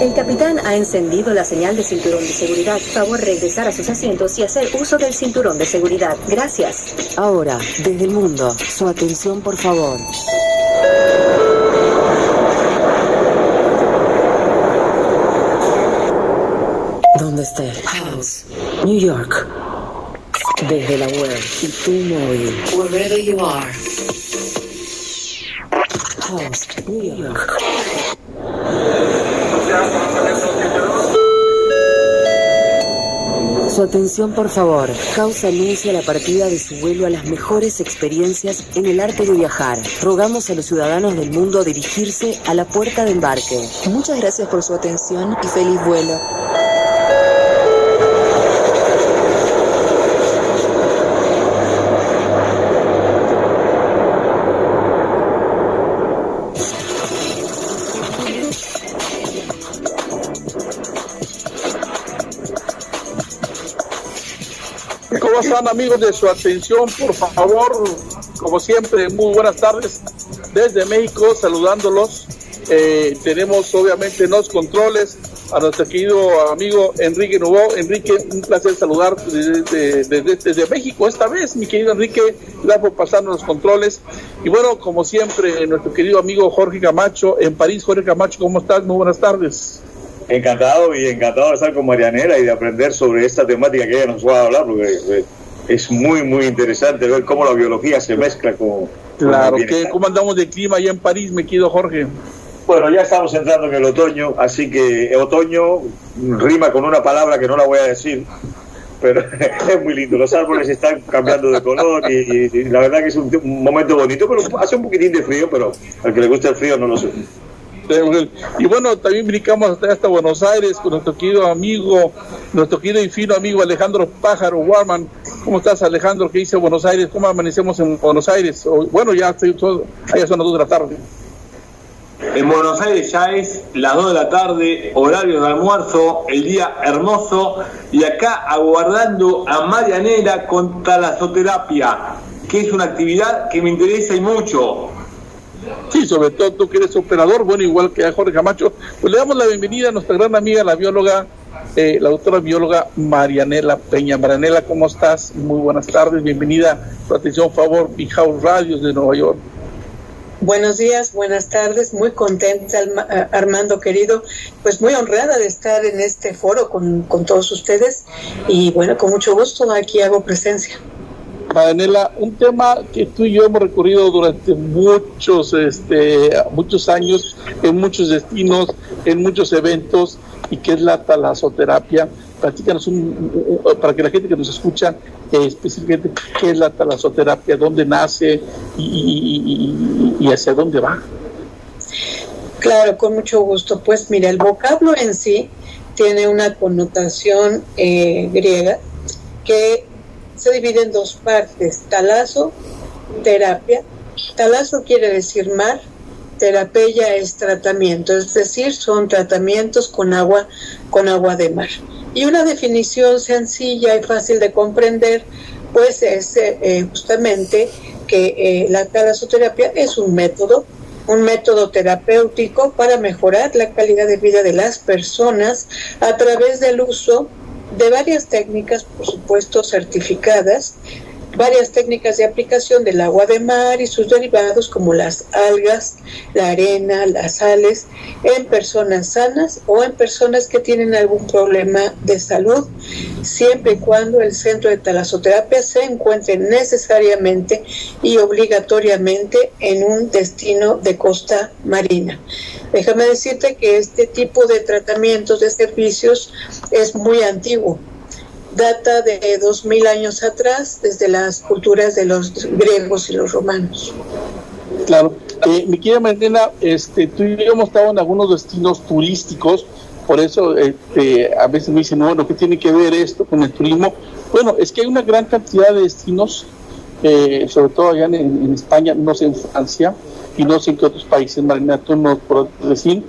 El capitán ha encendido la señal de cinturón de seguridad. Favor regresar a sus asientos y hacer uso del cinturón de seguridad. Gracias. Ahora, desde el mundo, su atención por favor. ¿Dónde esté? House, New York. Desde la web y tu móvil. Wherever you are. House, New York. Su atención, por favor. Causa anuncia la partida de su vuelo a las mejores experiencias en el arte de viajar. Rogamos a los ciudadanos del mundo a dirigirse a la puerta de embarque. Muchas gracias por su atención y feliz vuelo. ¿Cómo están amigos de su atención? Por favor, como siempre, muy buenas tardes desde México, saludándolos. Eh, tenemos obviamente en los controles a nuestro querido amigo Enrique Nubo. Enrique, un placer saludar desde, desde, desde México esta vez, mi querido Enrique, gracias por pasarnos los controles. Y bueno, como siempre, nuestro querido amigo Jorge Camacho en París. Jorge Camacho, ¿cómo estás? Muy buenas tardes. Encantado y encantado de estar con Marianela y de aprender sobre esta temática que ella nos va a hablar, porque eh, es muy, muy interesante ver cómo la biología se mezcla con... Claro, con que, ¿cómo andamos de clima allá en París, mi querido Jorge? Bueno, ya estamos entrando en el otoño, así que otoño rima con una palabra que no la voy a decir, pero es muy lindo. Los árboles están cambiando de color y, y- y la verdad que es un, un momento bonito, pero hace un poquitín de frío, pero al que le gusta el frío no lo sé. Y bueno, también brincamos hasta, Buenos Aires con nuestro querido amigo, nuestro querido y fino amigo Alejandro Pájaro Warman. ¿Cómo estás, Alejandro? ¿Qué dice Buenos Aires? ¿Cómo amanecemos en Buenos Aires? Bueno, ya estoy todo, allá son las 2 de la tarde. En Buenos Aires ya es las 2 de la tarde, horario de almuerzo, el día hermoso, y acá aguardando a Marianela con talasoterapia, que es una actividad que me interesa y mucho. Sí, sobre todo tú que eres operador, bueno, igual que a Jorge Camacho. Pues le damos la bienvenida a nuestra gran amiga, la bióloga, eh, la doctora bióloga Marianela Peña. Marianela, ¿cómo estás? Muy buenas tardes, bienvenida. Tu atención, favor, House Radios de Nueva York. Buenos días, buenas tardes, muy contenta eh, Armando querido, pues muy honrada de estar en este foro con, con todos ustedes y bueno, con mucho gusto aquí hago presencia. Marianela, un tema que tú y yo hemos recorrido durante muchos, este, muchos años, en muchos destinos, en muchos eventos, y que es la talasoterapia. Platícanos un, para que la gente que nos escucha, específicamente, qué es la talasoterapia, dónde nace y hacia dónde va. Claro, con mucho gusto. Pues mira, el vocablo en sí tiene una connotación eh, griega que se divide en dos partes, talazo, terapia. Talazo quiere decir mar, terapia es tratamiento, es decir, son tratamientos con agua, con agua de mar. Y una definición sencilla y fácil de comprender, pues es eh, justamente que eh, la talasoterapia es un método un método terapéutico para mejorar la calidad de vida de las personas a través del uso de varias técnicas, por supuesto, certificadas, varias técnicas de aplicación del agua de mar y sus derivados como las algas, la arena, las sales, en personas sanas o en personas que tienen algún problema de salud, siempre y cuando el centro de talasoterapia se encuentre necesariamente y obligatoriamente en un destino de costa marina. Déjame decirte que este tipo de tratamientos, de servicios, es muy antiguo data de dos mil años atrás, desde las culturas de los griegos y los romanos. Claro. Eh, mi querida Marianela, este, tú y hemos estado en algunos destinos turísticos, por eso este, a veces me dicen, bueno, ¿qué tiene que ver esto con el turismo? Bueno, es que hay una gran cantidad de destinos, eh, sobre todo allá en España, no sé en Francia, y no sé en qué otros países, Marina, tú podrás decir,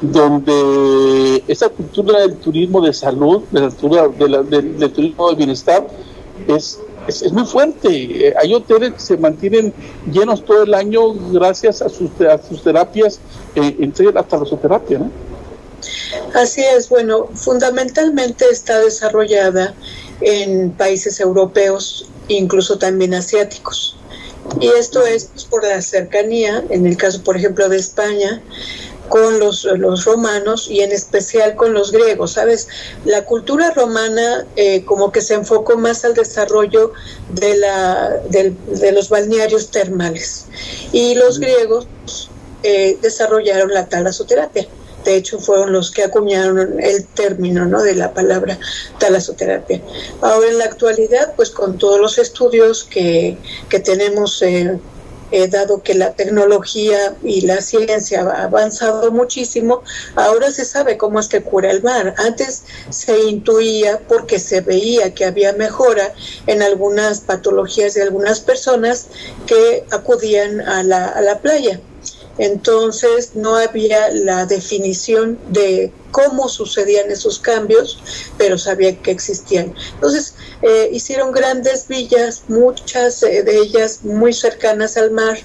donde esa cultura del turismo de salud, de la de la- del, turismo de bienestar, es, es, muy fuerte. hay hoteles que se mantienen llenos todo el año gracias a sus, a sus terapias, entre la talasoterapia, ¿no? Así es, bueno, fundamentalmente está desarrollada en países europeos, incluso también asiáticos. Y esto es pues, por la cercanía, en el caso, por ejemplo, de España, con los, los romanos y en especial con los griegos, ¿sabes? La cultura romana eh, como que se enfocó más al desarrollo de, la, de, los balnearios termales. Y los griegos eh, desarrollaron la talasoterapia de hecho fueron los que acuñaron el término ¿no? de la palabra talasoterapia. Ahora en la actualidad, pues con todos los estudios que, que tenemos, eh, eh, dado que la tecnología y la ciencia ha avanzado muchísimo, ahora se sabe cómo es que cura el mar. Antes se intuía porque se veía que había mejora en algunas patologías de algunas personas que acudían a la, a la playa entonces no había la definición de cómo sucedían esos cambios, pero sabía que existían. Entonces eh, hicieron grandes villas, muchas eh, de ellas muy cercanas al mar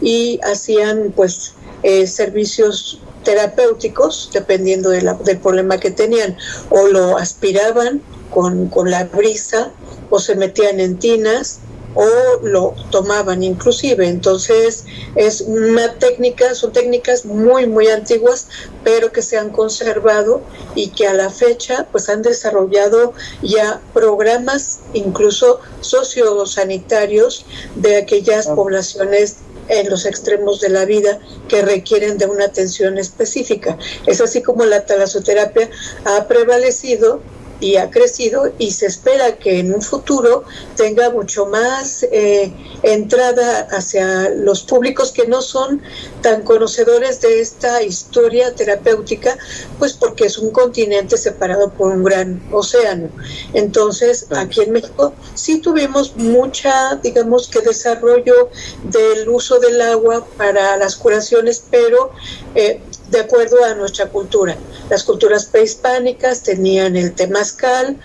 y hacían pues eh, servicios terapéuticos dependiendo de del problema que tenían o lo aspiraban con, con la brisa o se metían en tinas o lo tomaban inclusive. Entonces es una técnica, son técnicas muy, muy antiguas, pero que se han conservado y que a la fecha pues han desarrollado ya programas incluso sociosanitarios de aquellas ah. poblaciones en los extremos de la vida que requieren de una atención específica. Es así como la talasoterapia ha prevalecido y ha crecido y se espera que en un futuro tenga mucho más eh, entrada hacia los públicos que no son tan conocedores de esta historia terapéutica, pues porque es un continente separado por un gran océano. Entonces, aquí en México sí tuvimos mucha, digamos que desarrollo del uso del agua para las curaciones, pero eh, de acuerdo a nuestra cultura. Las culturas prehispánicas tenían el temazcal,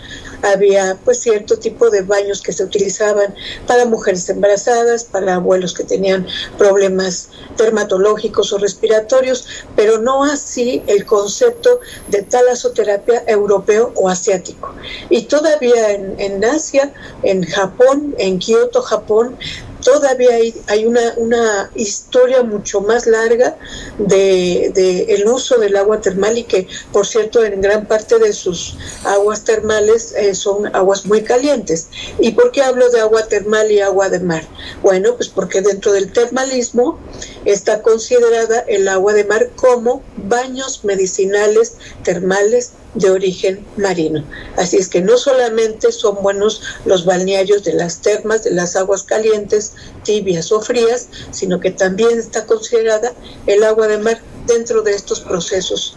había pues cierto tipo de baños que se utilizaban para mujeres embarazadas, para abuelos que tenían problemas dermatológicos o respiratorios, pero no así el concepto de talasoterapia europeo o asiático. Y todavía en, en Asia, en Japón, en Kioto, Japón, todavía hay, una, una, historia mucho más larga de, el uso del agua termal y que, por cierto, en gran parte de sus aguas termales eh, son aguas muy calientes. ¿Y por qué hablo de agua termal y agua de mar? Bueno, pues porque dentro del termalismo está considerada el agua de mar como baños medicinales termales de origen marino. Así es que no solamente son buenos los balnearios de las termas, de las aguas calientes, tibias o frías, sino que también está considerada el agua de mar dentro de estos procesos,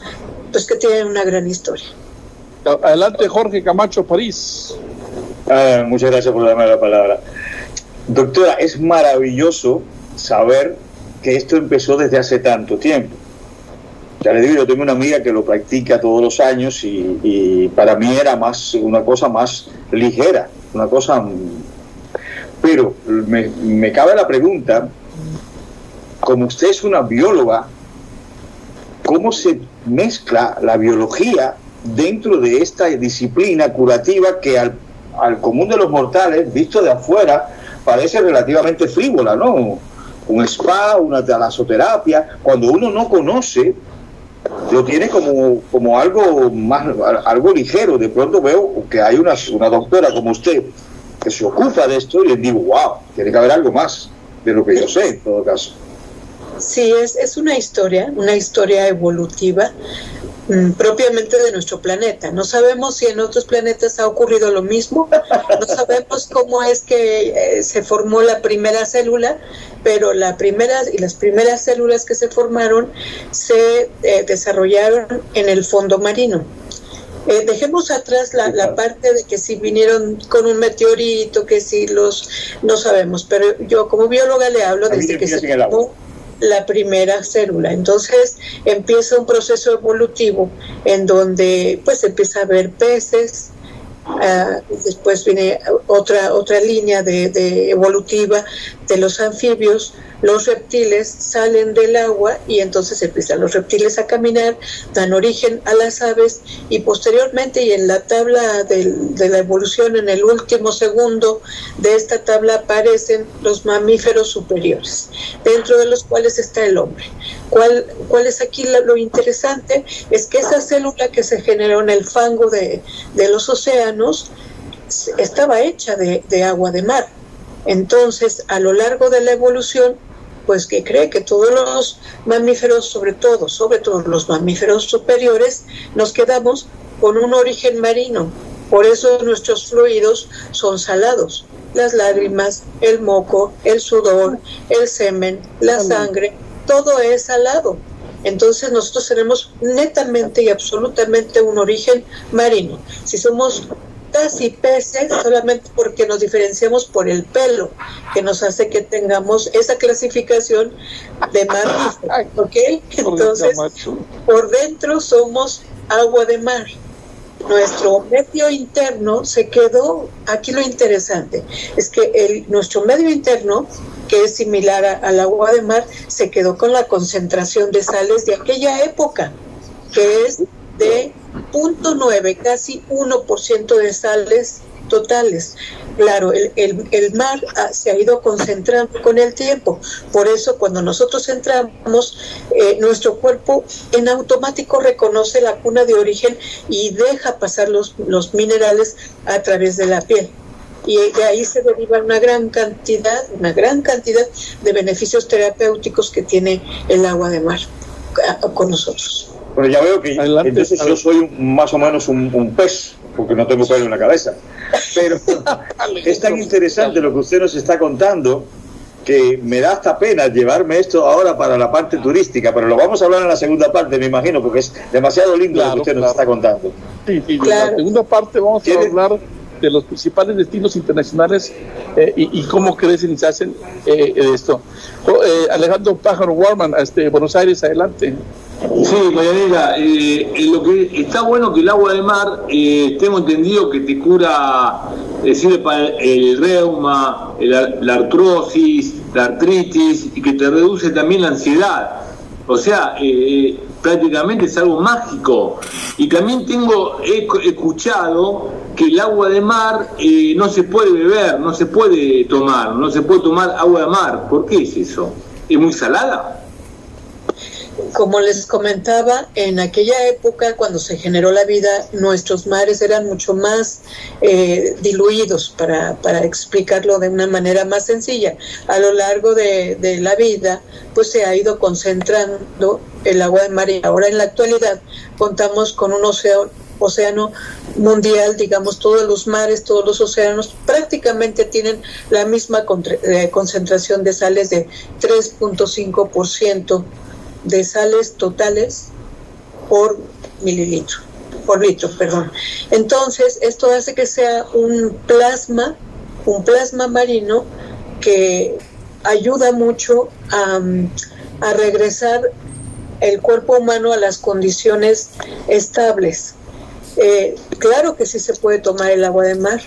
pues que tienen una gran historia. Adelante Jorge Camacho París. Ah, muchas gracias por darme la palabra. Doctora, es maravilloso saber que esto empezó desde hace tanto tiempo ya le digo, yo tengo una amiga que lo practica todos los años y, para mí era más una cosa más ligera, una cosa... Pero me, cabe la pregunta, como usted es una bióloga, ¿cómo se mezcla la biología dentro de esta disciplina curativa que al común de los mortales, visto de afuera, parece relativamente frívola, ¿no? Un spa, una talasoterapia, cuando uno no conoce lo tiene como, como algo más algo ligero. De pronto veo que hay una, una doctora como usted que se ocupa de esto y le digo, wow, tiene que haber algo más de lo que yo sé en todo caso. Sí, es, es una historia, una historia evolutiva propiamente de nuestro planeta. No sabemos si en otros planetas ha ocurrido lo mismo, no sabemos cómo es que eh, se formó la primera célula, pero la primera, y las primeras células que se formaron se eh, desarrollaron en el fondo marino. Eh, dejemos atrás la, la, parte de que si vinieron con un meteorito, que si los no sabemos, pero yo como bióloga le hablo desde que se formó la primera célula. Entonces empieza un proceso evolutivo en donde pues empieza a ver peces, Ah, después viene otra, otra línea de, evolutiva de los anfibios, los reptiles salen del agua y entonces empiezan los reptiles a caminar, dan origen a las aves y posteriormente y en la tabla de, la evolución, en el último segundo de esta tabla aparecen los mamíferos superiores, dentro de los cuales está el hombre. ¿Cuál, cuál es aquí lo interesante? Es que esa célula que se generó en el fango de, de los océanos estaba hecha de, de agua de mar. Entonces, a lo largo de la evolución, pues que cree que todos los mamíferos, sobre todo, sobre todo los mamíferos superiores, nos quedamos con un origen marino. Por eso nuestros fluidos son salados. Las lágrimas, el moco, el sudor, el semen, la sangre, todo es salado. Entonces nosotros tenemos netamente y absolutamente un origen marino. Si somos casi peces, solamente porque nos diferenciamos por el pelo, que nos hace que tengamos esa clasificación de mar. ¿Ok? Entonces, por dentro somos agua de mar nuestro medio interno se quedó, aquí lo interesante, es que el, nuestro medio interno, que es similar al agua de mar, se quedó con la concentración de sales de aquella época, que es de 0.9, casi 1% de sales totales. Claro, el, el, mar ah, se ha ido concentrando con el tiempo. Por eso cuando nosotros entramos, eh, nuestro cuerpo en automático reconoce la cuna de origen y deja pasar los, los minerales a través de la piel y de ahí se deriva una gran cantidad, una gran cantidad de beneficios terapéuticos que tiene el agua de mar ah, con nosotros. Bueno, ya veo que entonces yo soy más o menos un, un pez, porque no tengo pelo en la cabeza. Pero es tan interesante lo que usted nos está contando que me da hasta pena llevarme esto ahora para la parte turística, pero lo vamos a hablar en la segunda parte, me imagino, porque es demasiado lindo lo que usted nos está contando. Sí, sí, en la segunda parte vamos a hablar de los principales destinos internacionales eh, y, cómo crecen y se hacen eh, esto. Eh, Alejandro Pájaro Warman, este, Buenos Aires, adelante. Sí, Marianela, eh, lo que está bueno que el agua de mar, eh, tengo entendido que te cura, sirve para el reuma, la artrosis, la artritis y que te reduce también la ansiedad. O sea, prácticamente es algo mágico. Y también tengo he escuchado que el agua de mar eh, no se puede beber, no se puede tomar, no se puede tomar agua de mar. ¿Por qué es eso? ¿Es muy salada? Como les comentaba, en aquella época, cuando se generó la vida, nuestros mares eran mucho más eh, diluidos, para, para, explicarlo de una manera más sencilla. A lo largo de, de la vida, pues se ha ido concentrando el agua de mar y ahora en la actualidad contamos con un océano océano mundial, digamos, todos los mares, todos los océanos prácticamente tienen la misma eh, concentración de sales de 3.5% de sales totales por mililitro, por litro, perdón. Entonces, esto hace que sea un plasma, un plasma marino que ayuda mucho a, a regresar el cuerpo humano a las condiciones estables. Eh, claro que sí se puede tomar el agua de mar.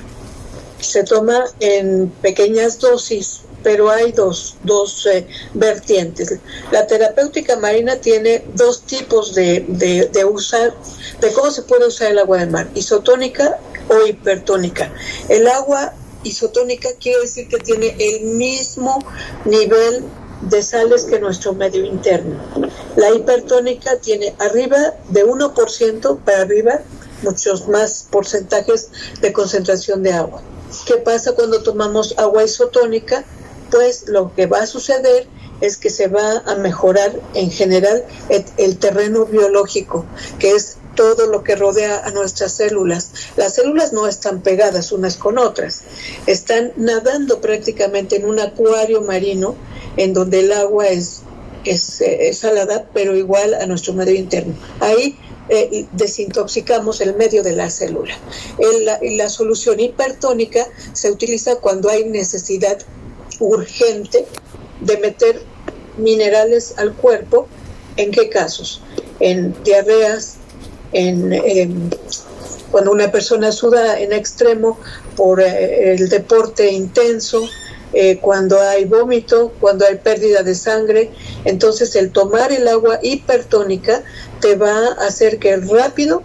Se toma en pequeñas dosis, pero hay dos, dos eh, vertientes. La terapéutica marina tiene dos tipos de, de, usar, de cómo se puede usar el agua de mar, isotónica o hipertónica. El agua isotónica quiere decir que tiene el mismo nivel de sales que nuestro medio interno. La hipertónica tiene arriba de 1% para arriba muchos más porcentajes de concentración de agua. ¿Qué pasa cuando tomamos agua isotónica? Pues lo que va a suceder es que se va a mejorar en general el, terreno biológico, que es todo lo que rodea a nuestras células. Las células no están pegadas unas con otras, están nadando prácticamente en un acuario marino en donde el agua es, es, eh, salada, pero igual a nuestro medio interno. Ahí eh, desintoxicamos el medio de la célula. la, la solución hipertónica se utiliza cuando hay necesidad urgente de meter minerales al cuerpo. ¿En qué casos? En diarreas, en, cuando una persona suda en extremo por eh, el deporte intenso, eh, cuando hay vómito, cuando hay pérdida de sangre. Entonces el tomar el agua hipertónica te va a hacer que rápido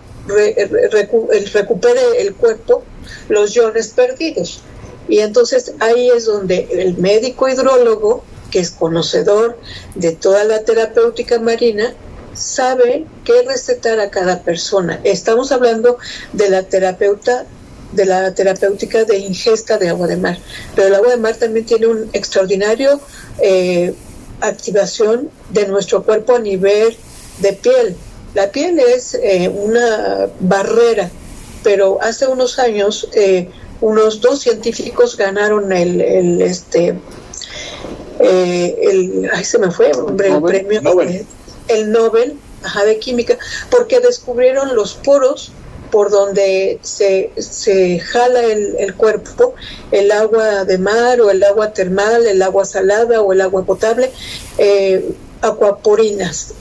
recupere el cuerpo los iones perdidos. Y entonces ahí es donde el médico hidrólogo, que es conocedor de toda la terapéutica marina, sabe qué recetar a cada persona. Estamos hablando de la terapeuta de la terapéutica de ingesta de agua de mar. Pero el agua de mar también tiene un extraordinario eh, activación de nuestro cuerpo a nivel de piel. La piel es eh, una barrera, pero hace unos años eh, unos dos científicos ganaron el, el este el ay se me fue hombre, el premio Nobel. el Nobel ajá, de química porque descubrieron los poros por donde se, se jala el, el, cuerpo, el agua de mar o el agua termal, el agua salada o el agua potable, eh, acuaporinas.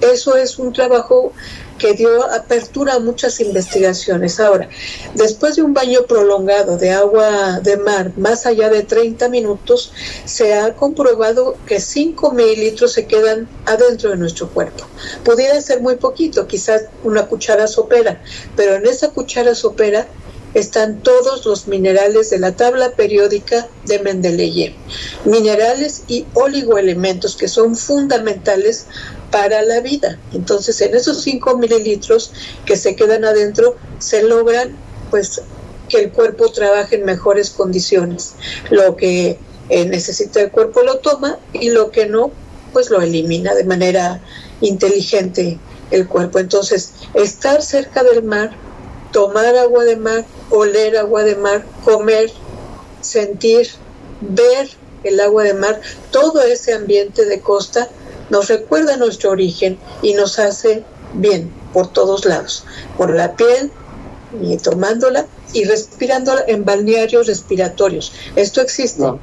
Eso es un trabajo que dio apertura a muchas investigaciones. Ahora, después de un baño prolongado de agua de mar más allá de 30 minutos, se ha comprobado que 5 mililitros se quedan adentro de nuestro cuerpo. Pudiera ser muy poquito, quizás una cuchara sopera, pero en esa cuchara sopera están todos los minerales de la tabla periódica de Mendeleev, minerales y oligoelementos que son fundamentales para la vida. Entonces, en esos 5 mililitros que se quedan adentro, se logran pues que el cuerpo trabaje en mejores condiciones. Lo que eh, necesita el cuerpo lo toma y lo que no, pues lo elimina de manera inteligente el cuerpo. Entonces, estar cerca del mar, tomar agua de mar, oler agua de mar, comer, sentir, ver el agua de mar, todo ese ambiente de costa nos recuerda nuestro origen y nos hace bien por todos lados, por la piel, y tomándola y respirándola en balnearios respiratorios. Esto existe. No.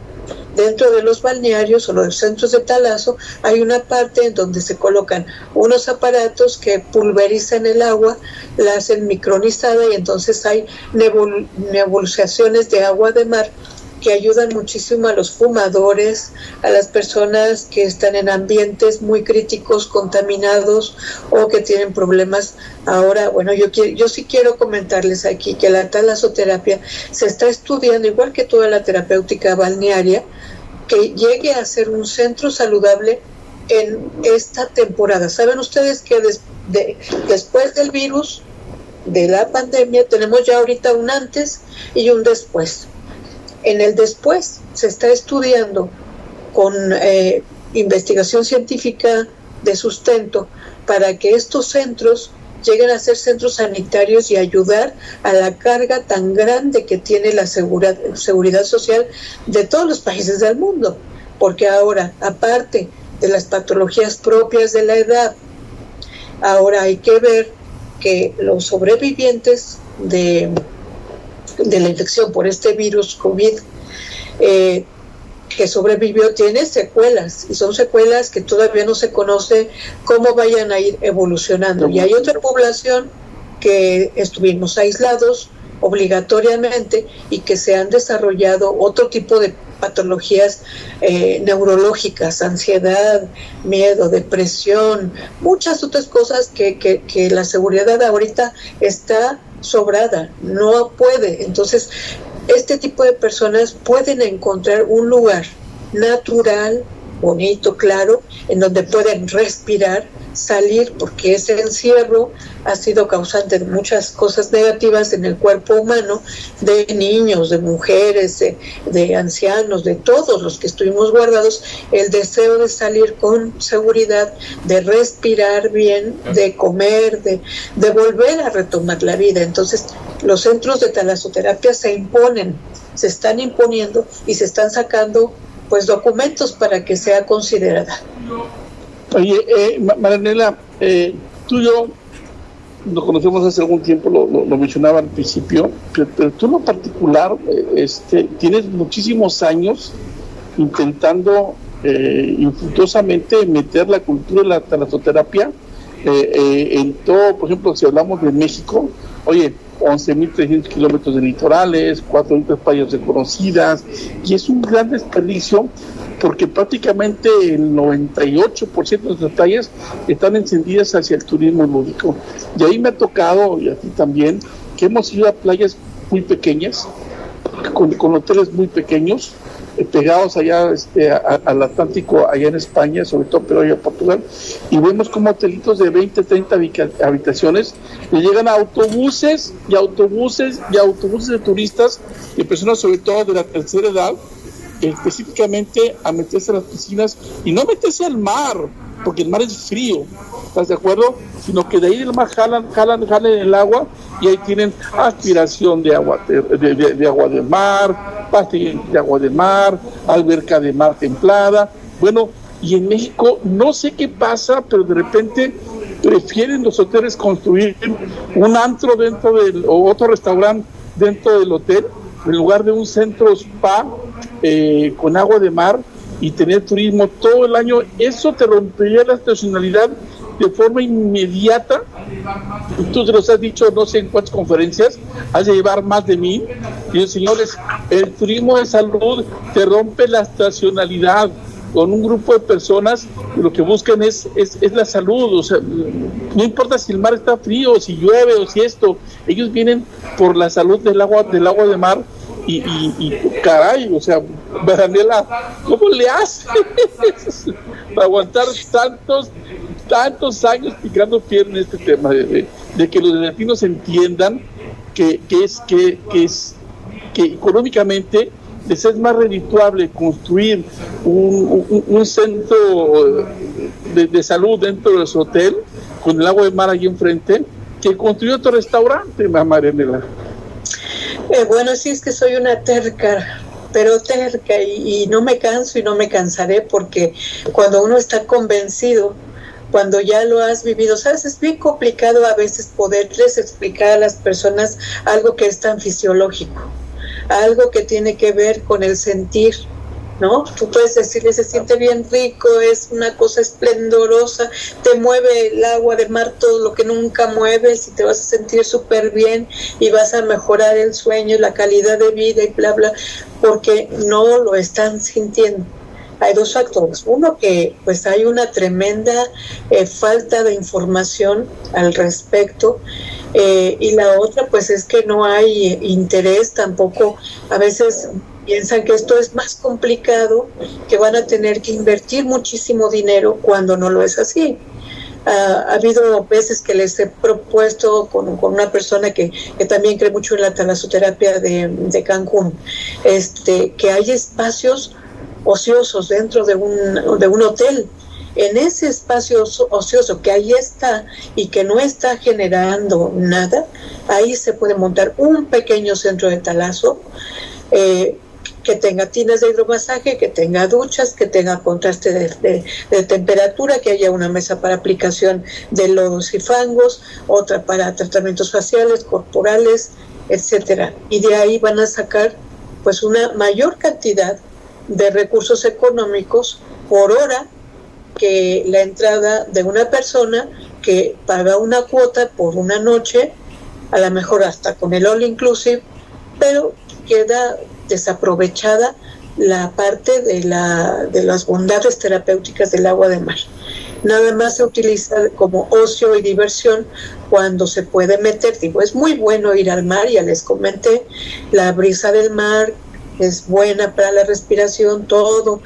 Dentro de los balnearios o los centros de talazo hay una parte en donde se colocan unos aparatos que pulverizan el agua, la hacen micronizada y entonces hay nebul nebulizaciones de agua de mar que ayudan muchísimo a los fumadores, a las personas que están en ambientes muy críticos, contaminados o que tienen problemas. Ahora, bueno, yo, quiero, yo sí quiero comentarles aquí que la talasoterapia se está estudiando, igual que toda la terapéutica balnearia, que llegue a ser un centro saludable en esta temporada. ¿Saben ustedes que des, de, después del virus, de la pandemia, tenemos ya ahorita un antes y un después? En el después se está estudiando con eh, investigación científica de sustento para que estos centros lleguen a ser centros sanitarios y ayudar a la carga tan grande que tiene la seguridad, seguridad social de todos los países del mundo. Porque ahora, aparte de las patologías propias de la edad, ahora hay que ver que los sobrevivientes de de la infección por este virus COVID eh, que sobrevivió tiene secuelas y son secuelas que todavía no se conoce cómo vayan a ir evolucionando. Y hay otra población que estuvimos aislados obligatoriamente y que se han desarrollado otro tipo de patologías eh, neurológicas, ansiedad, miedo, depresión, muchas otras cosas que, que, que la seguridad ahorita está sobrada, no puede. Entonces, este tipo de personas pueden encontrar un lugar natural, bonito, claro, en donde pueden respirar, salir, porque ese encierro ha sido causante de muchas cosas negativas en el cuerpo humano, de niños, de mujeres, de, de, ancianos, de todos los que estuvimos guardados, el deseo de salir con seguridad, de respirar bien, de comer, de, de volver a retomar la vida. Entonces, los centros de talasoterapia se imponen, se están imponiendo y se están sacando pues documentos para que sea considerada. Oye, eh, Maranela, eh, tú y yo nos conocemos hace algún tiempo, lo, mencionaba al principio, pero, pero, tú en lo particular eh, este, tienes muchísimos años intentando eh, infructuosamente meter la cultura de la talasoterapia en todo, por ejemplo, si hablamos de México, oye, 11.300 kilómetros de litorales, 400 playas reconocidas, y es un gran desperdicio porque prácticamente el 98% de nuestras playas están encendidas hacia el turismo lúdico. Y ahí me ha tocado, y a ti también, que hemos ido a playas muy pequeñas, con, hoteles muy pequeños, pegados allá este, al Atlántico, allá en España, sobre todo, pero allá en Portugal, y vemos como hotelitos de 20, 30 habitaciones le llegan a autobuses y autobuses y autobuses de turistas y personas sobre todo de la tercera edad específicamente a meterse a las piscinas y no meterse al mar, porque el mar es frío, ¿estás de acuerdo? Sino que de ahí del mar jalan, jalan, jalan el agua y ahí tienen aspiración de agua de, de, agua de mar, pastilla de agua de mar, alberca de mar templada. Bueno, y en México no sé qué pasa, pero de repente prefieren los hoteles construir un antro dentro del, o otro restaurante dentro del hotel en lugar de un centro spa eh, con agua de mar y tener turismo todo el año, eso te rompería la estacionalidad de forma inmediata. Tú te los has dicho no sé en cuántas conferencias, has de llevar más de mil. Y señores, el turismo de salud te rompe la estacionalidad con un grupo de personas lo que buscan es, es, es, la salud, o sea, no importa si el mar está frío, si llueve o si esto, ellos vienen por la salud del agua, del agua de mar y, y, caray, o sea, Daniela, ¿cómo le hace para aguantar tantos, tantos años picando piel en este tema de, que los latinos entiendan que, es que, que es que económicamente es más redituable construir un, centro de, salud dentro de su hotel con el agua de mar allí enfrente que construir otro restaurante, Marianela. Eh, bueno, sí es que soy una terca, pero terca y, y no me canso y no me cansaré porque cuando uno está convencido cuando ya lo has vivido. Sabes, es bien complicado a veces poderles explicar a las personas algo que es tan fisiológico algo que tiene que ver con el sentir, ¿no? Tú puedes decirle, se siente bien rico, es una cosa esplendorosa, te mueve el agua de mar todo lo que nunca mueves y te vas a sentir súper bien y vas a mejorar el sueño, la calidad de vida y bla, bla, porque no lo están sintiendo. Hay dos factores. Uno que pues hay una tremenda eh, falta de información al respecto eh, y la otra pues es que no hay interés tampoco, a veces piensan que esto es más complicado, que van a tener que invertir muchísimo dinero cuando no lo es así. ha habido veces que les he propuesto con, una persona que, también cree mucho en la talasoterapia de, de Cancún, este, que hay espacios ociosos dentro de un, de un hotel en ese espacio ocioso que ahí está y que no está generando nada, ahí se puede montar un pequeño centro de talazo eh, que tenga tinas de hidromasaje, que tenga duchas, que tenga contraste de, temperatura, que haya una mesa para aplicación de lodos y fangos, otra para tratamientos faciales, corporales, etcétera. Y de ahí van a sacar pues una mayor cantidad de recursos económicos por hora que la entrada de una persona que paga una cuota por una noche, a lo mejor hasta con el all inclusive, pero queda desaprovechada la parte de, la, de las bondades terapéuticas del agua de mar. Nada más se utiliza como ocio y diversión cuando se puede meter. Digo, es muy bueno ir al mar, ya les comenté, la brisa del mar, es buena para la respiración, todo,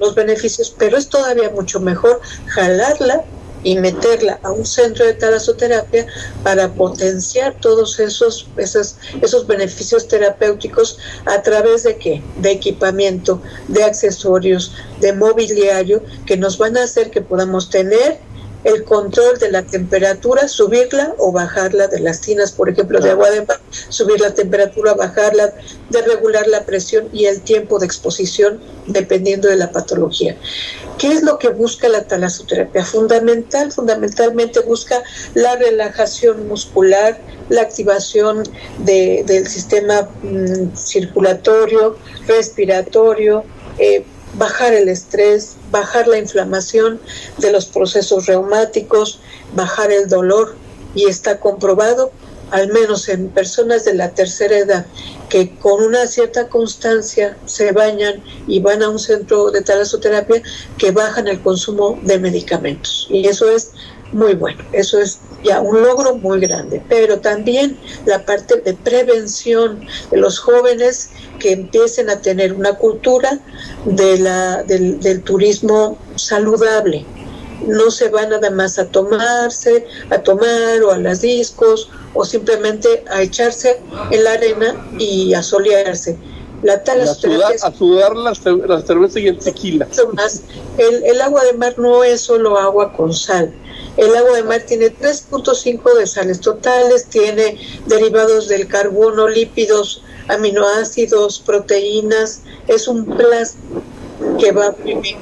los beneficios, pero es todavía mucho mejor jalarla y meterla a un centro de talasoterapia para potenciar todos esos, esos, esos beneficios terapéuticos a través de qué? De equipamiento, de accesorios, de mobiliario que nos van a hacer que podamos tener el control de la temperatura, subirla o bajarla de las tinas, por ejemplo, de agua de mar, subir la temperatura, bajarla, de regular la presión y el tiempo de exposición dependiendo de la patología. ¿Qué es lo que busca la talasoterapia? Fundamental, fundamentalmente busca la relajación muscular, la activación del sistema mm, circulatorio, respiratorio, eh, bajar el estrés, bajar la inflamación de los procesos reumáticos, bajar el dolor y está comprobado al menos en personas de la tercera edad, que con una cierta constancia se bañan y van a un centro de talasoterapia, que bajan el consumo de medicamentos. Y eso es muy bueno, eso es ya un logro muy grande, pero también la parte de prevención de los jóvenes que empiecen a tener una cultura de la, del, del turismo saludable, no se va nada más a tomarse, a tomar o a las discos o simplemente a echarse en la arena y a solearse. La a sudar, a sudar la, cerveza y el tequila. El, el agua de mar no es solo agua con sal. El agua de mar tiene 3.5 de sales totales, tiene derivados del carbono, lípidos, aminoácidos, proteínas. Es un plástico que va a vivir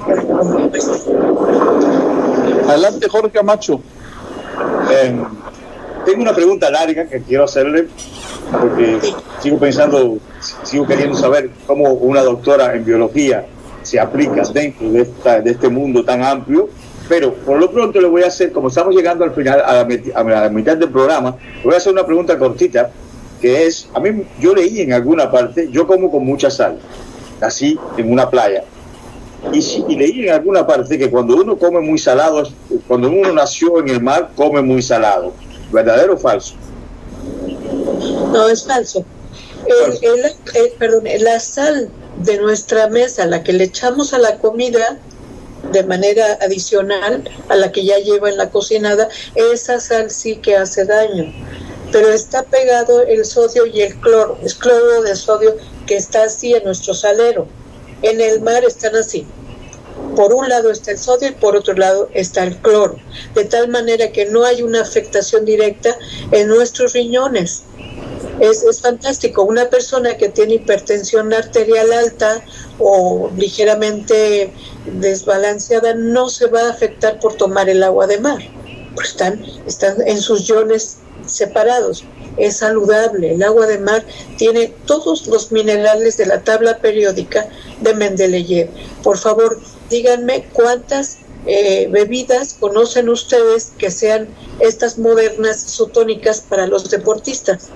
Adelante, Jorge Camacho. tengo una pregunta larga que quiero hacerle, porque sigo pensando, sigo queriendo saber cómo una doctora en biología se aplica dentro de, esta, de este mundo tan amplio, pero por lo pronto le voy a hacer, como estamos llegando al final, a la, mitad del programa, le voy a hacer una pregunta cortita, que es, a mí yo leí en alguna parte, yo como con mucha sal, así en una playa, y, leí en alguna parte que cuando uno come muy salado, cuando uno nació en el mar, come muy salado. ¿Verdadero o falso? No, es falso. perdón, la sal de nuestra mesa, la que le echamos a la comida de manera adicional a la que ya lleva en la cocinada, esa sal sí que hace daño. Pero está pegado el sodio y el cloro, es cloro de sodio que está así en nuestro salero en el mar están así. Por un lado está el sodio y por otro lado está el cloro, de tal manera que no hay una afectación directa en nuestros riñones. Es, es, fantástico. Una persona que tiene hipertensión arterial alta o ligeramente desbalanceada no se va a afectar por tomar el agua de mar. Están, están en sus iones separados es saludable. El agua de mar tiene todos los minerales de la tabla periódica de Mendeleev. Por favor, díganme cuántas eh, bebidas conocen ustedes que sean estas modernas isotónicas para los deportistas.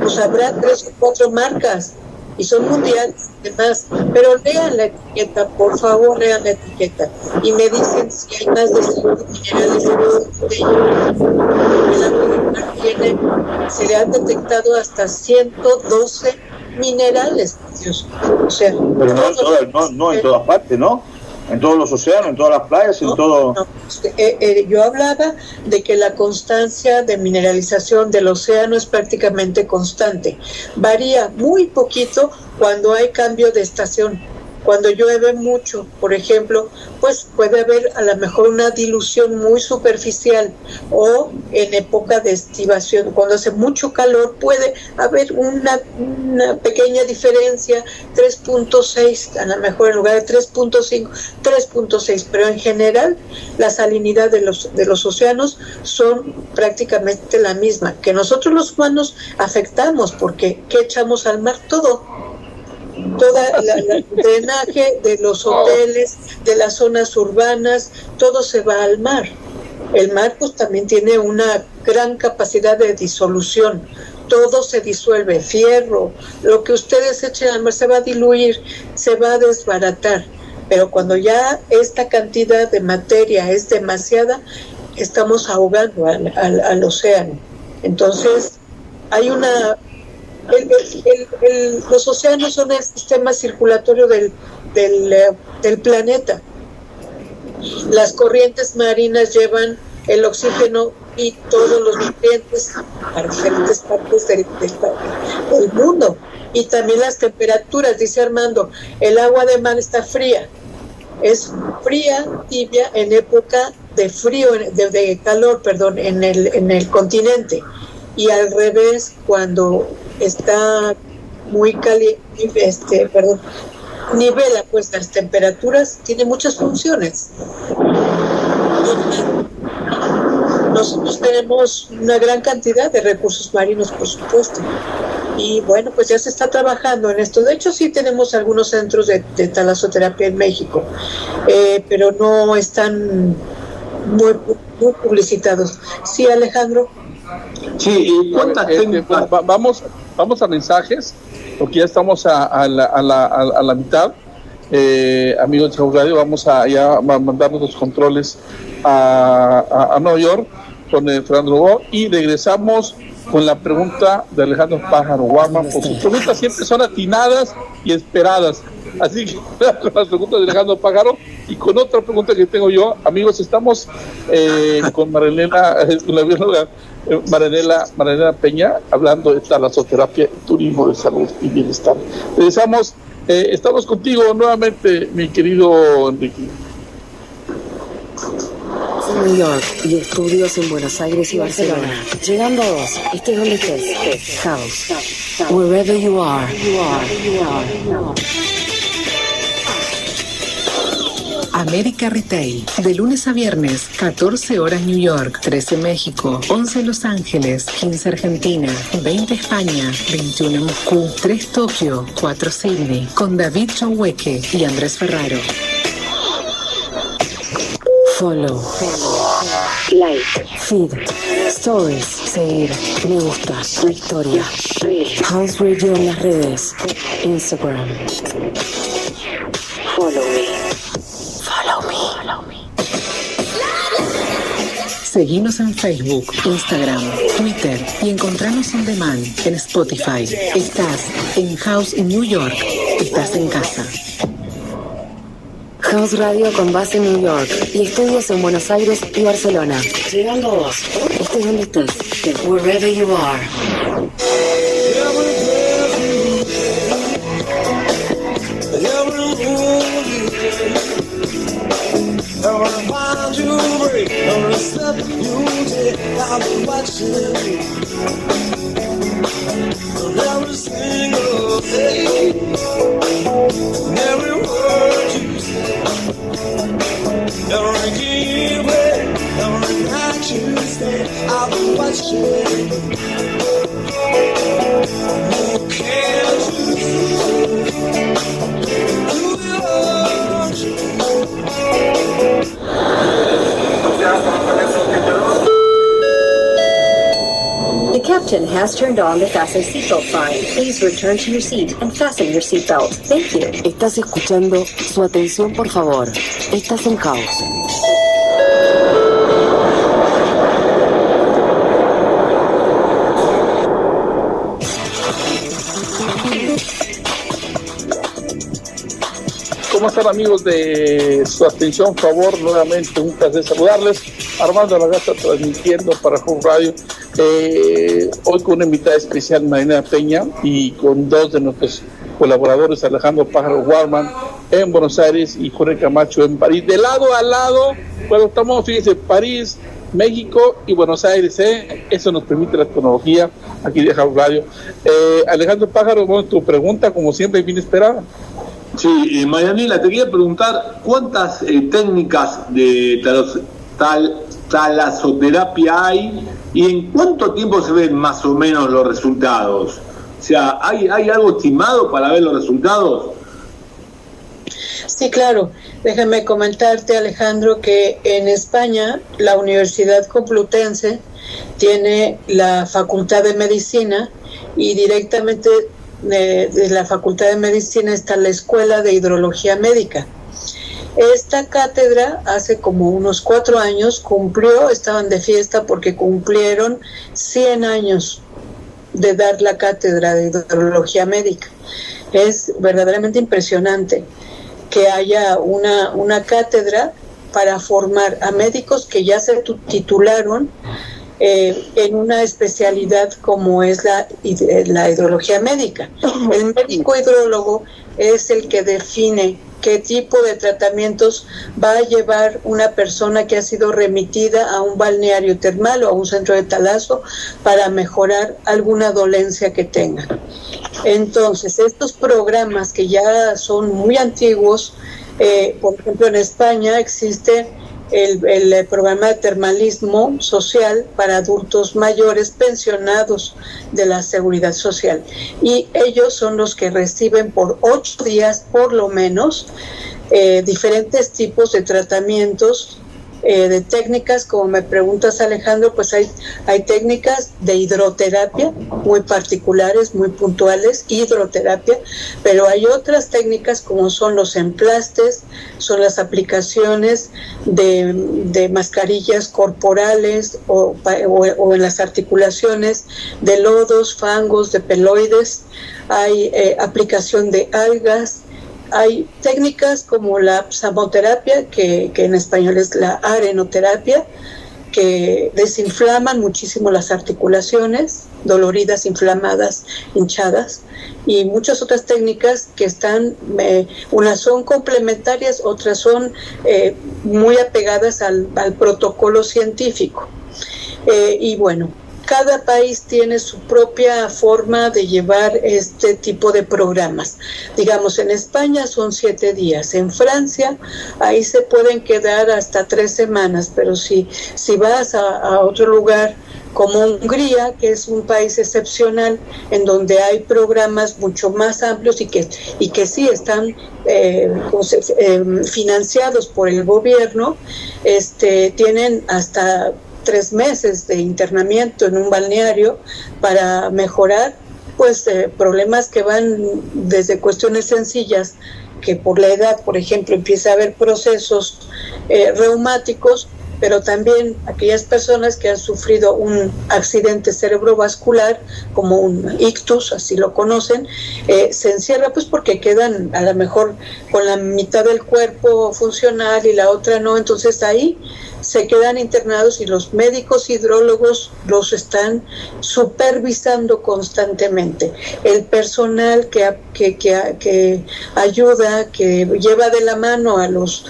Pues habrá tres o cuatro marcas y son mundiales además, pero lean la etiqueta, por favor lean la etiqueta y me dicen si hay más de 5 minerales de tiene, se le han detectado hasta 112 minerales, O sea, pero no, no en todas partes, ¿no? En todos los océanos, en todas las playas, en todo. Eh, eh, yo hablaba de que la constancia de mineralización del océano es prácticamente constante. Varía muy poquito cuando hay cambio de estación cuando llueve mucho, por ejemplo, pues puede haber a lo mejor una dilución muy superficial o en época de estivación, cuando hace mucho calor puede haber una, pequeña diferencia, 3.6, a lo mejor en lugar de 3.5, 3.6, pero en general la salinidad de los, de los océanos son prácticamente la misma, que nosotros los humanos afectamos porque ¿qué echamos al mar? Todo toda el drenaje de los hoteles, de las zonas urbanas, todo se va al mar. El mar pues también tiene una gran capacidad de disolución. Todo se disuelve, fierro, lo que ustedes echen al mar se va a diluir, se va a desbaratar. Pero cuando ya esta cantidad de materia es demasiada, estamos ahogando al, al océano. Entonces, hay una los océanos son el sistema circulatorio del, eh, del, planeta. Las corrientes marinas llevan el oxígeno y todos los nutrientes a diferentes partes del, del, mundo. Y también las temperaturas, dice Armando, el agua de mar está fría. Es fría, tibia en época de frío, de, de calor, perdón, en el, en el continente. Y al revés, cuando está muy caliente, este, perdón, nivela pues las temperaturas, tiene muchas funciones. Nosotros tenemos una gran cantidad de recursos marinos, por supuesto. Y bueno, pues ya se está trabajando en esto. De hecho, sí tenemos algunos centros de, talasoterapia en México, eh, pero no están muy, muy publicitados. Sí, Alejandro. Sí, ¿y cuántas este, vamos, vamos a mensajes, porque ya estamos a, la, a, la, a la, mitad. Eh, amigos de Radio, vamos a ya mandarnos los controles a, Nueva York con el Fernando Lugo y regresamos con la pregunta de Alejandro Pájaro Guama, sus preguntas siempre son atinadas y esperadas. Así que con las preguntas de Alejandro Pájaro y con otra pregunta que tengo yo, amigos, estamos eh, con Marilena, la bióloga eh, Peña, hablando de talasoterapia, turismo de salud y bienestar. Regresamos, eh, estamos contigo nuevamente, mi querido Enrique. New York y estudios en Buenos Aires y Barcelona. Llegando a vos, estés donde estés. House. Wherever you are. América Retail, de lunes a viernes, 14 horas New York, 13 México, 11 Los Ángeles, 15 Argentina, 20 España, 21 Moscú, 3 Tokio, 4 Sydney, con David Chauhueque y Andrés Ferraro. Follow. Like. Feed. Stories. Seguir. Me gusta. Tu historia. House Radio en las redes. Instagram. Follow me. Seguimos en Facebook, Instagram, Twitter y encontrarnos en demand en Spotify. Estás en House in New York. Estás en casa. House Radio con base en New York y estudios en Buenos Aires y Barcelona. Llegando a vos. Estés donde estés. Wherever you are. or a bond you break, or a step you take. I'll be watching you every single day, every word you say, every key you every night you stay. I'll be watching captain has turned on the fasten seatbelt sign. Please return to your seat and fasten your seatbelt. Thank you. Estás escuchando su atención, por favor. Estás en caos. ¿Cómo están amigos de su atención? Por favor, nuevamente un placer saludarles. Armando Lagasta transmitiendo para Home Radio eh, hoy con una invitada especial, Marina Peña, y con dos de nuestros colaboradores, Alejandro Pájaro Warman en Buenos Aires y Jorge Camacho en París. De lado a lado, bueno, estamos, fíjense, París, México y Buenos Aires, ¿eh? eso nos permite la tecnología aquí de House Radio. Eh, Alejandro Pájaro, bueno, tu pregunta, como siempre, bien esperada. Sí, eh, te quería preguntar cuántas eh, técnicas de tal, talasoterapia hay ¿Y en cuánto tiempo se ven más o menos los resultados? O sea, ¿hay, hay algo estimado para ver los resultados? Sí, claro. Déjame comentarte, Alejandro, que en España la Universidad Complutense tiene la Facultad de Medicina y directamente de, de la Facultad de Medicina está la Escuela de Hidrología Médica. Esta cátedra hace como unos cuatro años cumplió, estaban de fiesta porque cumplieron 100 años de dar la cátedra de hidrología médica. Es verdaderamente impresionante que haya una, una cátedra para formar a médicos que ya se titularon eh, en una especialidad como es la, la hidrología médica. El médico hidrólogo es el que define qué tipo de tratamientos va a llevar una persona que ha sido remitida a un balneario termal o a un centro de talazo para mejorar alguna dolencia que tenga. Entonces, estos programas que ya son muy antiguos, eh, por ejemplo, en España existe el, programa de termalismo social para adultos mayores pensionados de la seguridad social. Y ellos son los que reciben por ocho días, por lo menos, eh, diferentes tipos de tratamientos eh, de técnicas, como me preguntas Alejandro, pues hay, hay técnicas de hidroterapia muy particulares, muy puntuales, hidroterapia, pero hay otras técnicas como son los emplastes, son las aplicaciones de, mascarillas corporales o, o, en las articulaciones de lodos, fangos, de peloides, hay eh, aplicación de algas, hay técnicas como la samoterapia, que, en español es la arenoterapia, que desinflaman muchísimo las articulaciones, doloridas, inflamadas, hinchadas, y muchas otras técnicas que están, eh, unas son complementarias, otras son eh, muy apegadas al, protocolo científico. Eh, y bueno, cada país tiene su propia forma de llevar este tipo de programas. Digamos, en España son siete días, en Francia ahí se pueden quedar hasta tres semanas, pero si, si vas a, otro lugar como Hungría, que es un país excepcional en donde hay programas mucho más amplios y que, y que sí están eh, eh, financiados por el gobierno, este, tienen hasta tres meses de internamiento en un balneario para mejorar pues eh, problemas que van desde cuestiones sencillas que por la edad, por ejemplo, empieza a haber procesos eh, reumáticos, pero también aquellas personas que han sufrido un accidente cerebrovascular, como un ictus, así lo conocen, eh, se encierra pues porque quedan a lo mejor con la mitad del cuerpo funcional y la otra no, entonces ahí se quedan internados y los médicos hidrólogos los están supervisando constantemente. El personal que, que, que, ayuda, que lleva de la mano a los,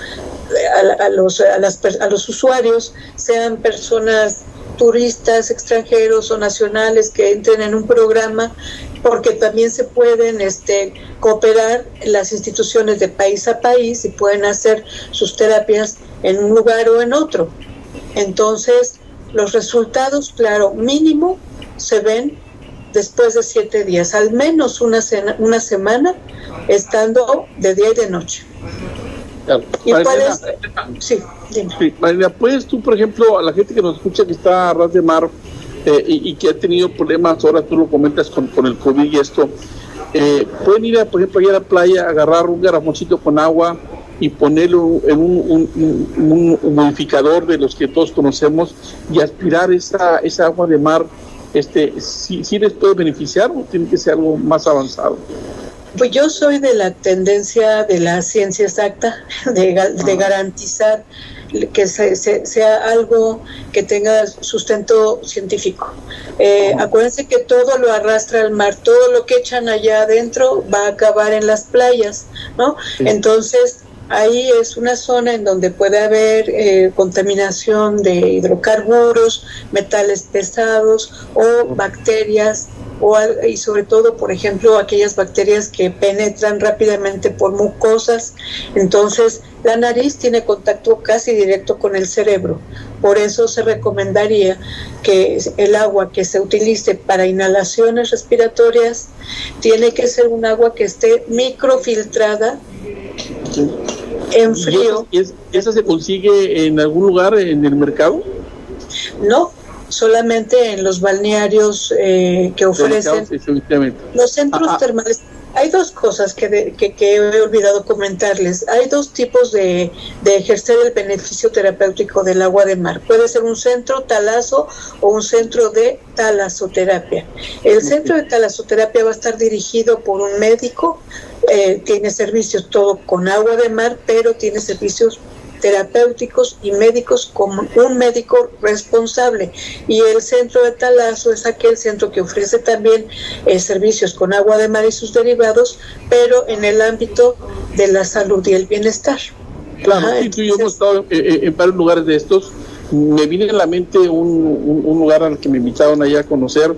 a, los, a, las, a los usuarios, sean personas turistas extranjeros o nacionales que entren en un programa porque también se pueden este, cooperar las instituciones de país a país y pueden hacer sus terapias en un lugar o en otro. Entonces, los resultados, claro, mínimo se ven después de siete días, al menos una, una semana estando de día y de noche. Y puedes, sí, dime. ¿puedes tú, por ejemplo, a la gente que nos escucha que está a ras de mar eh, y, que ha tenido problemas, ahora tú lo comentas con, el COVID y esto, eh, pueden ir, a, por ejemplo, allá a la playa, agarrar un garrafoncito con agua, y ponerlo en un, un, modificador de los que todos conocemos y aspirar esa, esa agua de mar, este, si, si les puede beneficiar o tiene que ser algo más avanzado. Pues yo soy de la tendencia de la ciencia exacta, de, de garantizar que sea algo que tenga sustento científico. Eh, acuérdense que todo lo arrastra al mar, todo lo que echan allá adentro va a acabar en las playas, ¿no? Entonces, Ahí es una zona en donde puede haber eh, contaminación de hidrocarburos, metales pesados o bacterias o, y sobre todo, por ejemplo, aquellas bacterias que penetran rápidamente por mucosas. Entonces, la nariz tiene contacto casi directo con el cerebro. Por eso se recomendaría que el agua que se utilice para inhalaciones respiratorias tiene que ser un agua que esté microfiltrada en frío. ¿Y, esa se consigue en algún lugar en el mercado? No, solamente en los balnearios eh, que ofrecen los centros ah, ah. termales. Hay dos cosas que, que, he olvidado comentarles. Hay dos tipos de, de, ejercer el beneficio terapéutico del agua de mar. Puede ser un centro talazo o un centro de talasoterapia. El centro de talasoterapia va a estar dirigido por un médico eh, tiene servicios todo con agua de mar, pero tiene servicios terapéuticos y médicos como un médico responsable. Y el centro de Talazo es aquel centro que ofrece también eh, servicios con agua de mar y sus derivados, pero en el ámbito de la salud y el bienestar. Claro, tú y yo hemos estado en, varios lugares de estos. Me viene a la mente un, un, lugar al que me invitaron allá a conocer,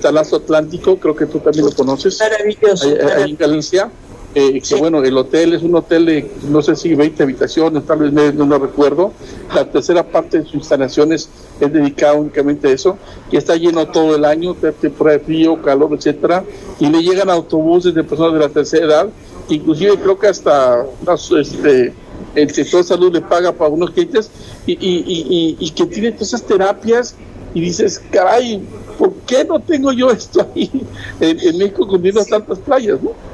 Talazo Atlántico, creo que tú también lo conoces. Maravilloso. Ahí, en Galicia eh, que bueno, el hotel es un hotel de no sé si 20 habitaciones, tal vez no, lo recuerdo. La tercera parte de sus instalaciones es dedicada únicamente a eso, y está lleno todo el año, temporada de frío, calor, etcétera, y le llegan autobuses de personas de la tercera edad, inclusive creo que hasta este, el sector de salud le paga para unos clientes y, y, y, y que tiene todas esas terapias y dices, caray, ¿por qué no tengo yo esto ahí en, en México con tantas playas? ¿no?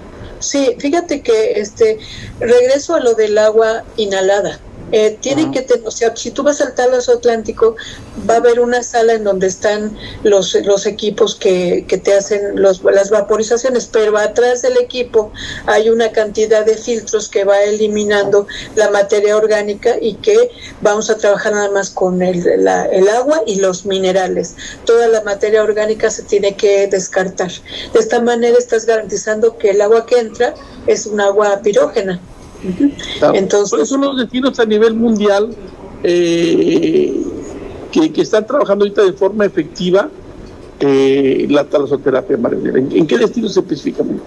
Sí, fíjate que este regreso a lo del agua inhalada. Eh, tienen que tener, o sea, si tú vas al Talaso Atlántico, va a haber una sala en donde están los, los equipos que, que te hacen los, las vaporizaciones, pero atrás del equipo hay una cantidad de filtros que va eliminando la materia orgánica y que vamos a trabajar nada más con el, la, el agua y los minerales. Toda la materia orgánica se tiene que descartar. De esta manera estás garantizando que el agua que entra es un agua pirógena. Entonces, ¿Cuáles son los destinos a nivel mundial eh, que, que, están trabajando ahorita de forma efectiva eh, la talasoterapia, María ¿En, ¿En qué destinos específicamente?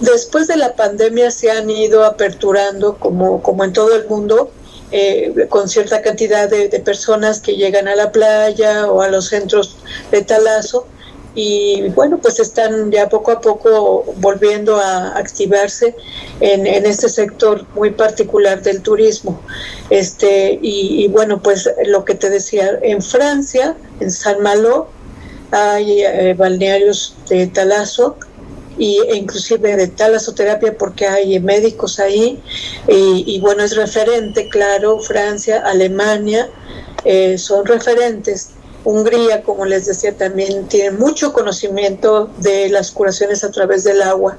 Después de la pandemia se han ido aperturando, como, como en todo el mundo, eh, con cierta cantidad de, de, personas que llegan a la playa o a los centros de talazo y bueno, pues están ya poco a poco volviendo a activarse en, en este sector muy particular del turismo. Este, y, bueno, pues lo que te decía, en Francia, en San Malo, hay eh, balnearios de talazo y, e inclusive de talasoterapia porque hay médicos ahí y, y bueno, es referente, claro, Francia, Alemania, eh, son referentes Hungría, como les decía, también tiene mucho conocimiento de las curaciones a través del agua,